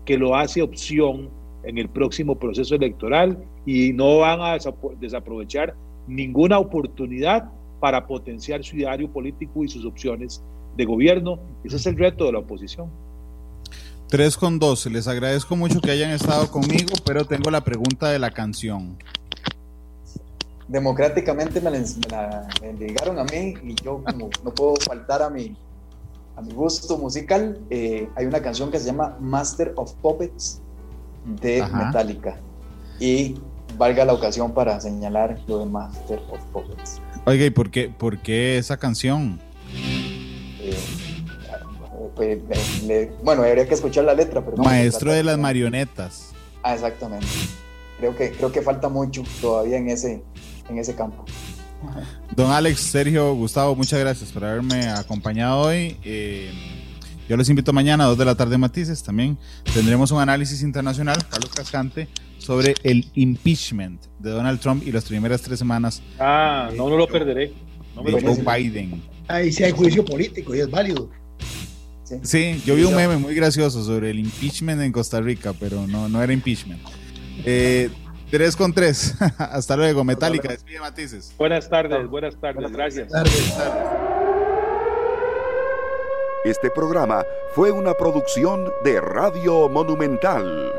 que lo hace opción en el próximo proceso electoral y no van a desaprovechar ninguna oportunidad para potenciar su ideario político y sus opciones de gobierno. Ese es el reto de la oposición. 3 con 12. Les agradezco mucho que hayan estado conmigo, pero tengo la pregunta de la canción. Democráticamente me la, llegaron a mí y yo como no puedo faltar a mi, a mi gusto musical, eh, hay una canción que se llama Master of Puppets de Metallica. Y valga la ocasión para señalar lo de Master of Puppets. Oiga, ¿y por qué, por qué esa canción? Eh, pues, bueno, habría que escuchar la letra. Pero Maestro de las marionetas. Ah, exactamente. Creo que, creo que falta mucho todavía en ese, en ese campo. Don Alex, Sergio, Gustavo, muchas gracias por haberme acompañado hoy. Eh, yo les invito mañana a 2 de la tarde Matices. También tendremos un análisis internacional, Carlos Cascante, sobre el impeachment de Donald Trump y las primeras tres semanas. Ah, no, no lo perderé. de Joe Biden. Ahí sí hay juicio político y es válido. Sí, yo vi un meme muy gracioso sobre el impeachment en Costa Rica, pero no, no era impeachment. Eh, 3 con 3. Hasta luego, Metallica, despide Matices. Buenas tardes, buenas tardes, gracias. Buenas tardes. Este programa fue una producción de Radio Monumental.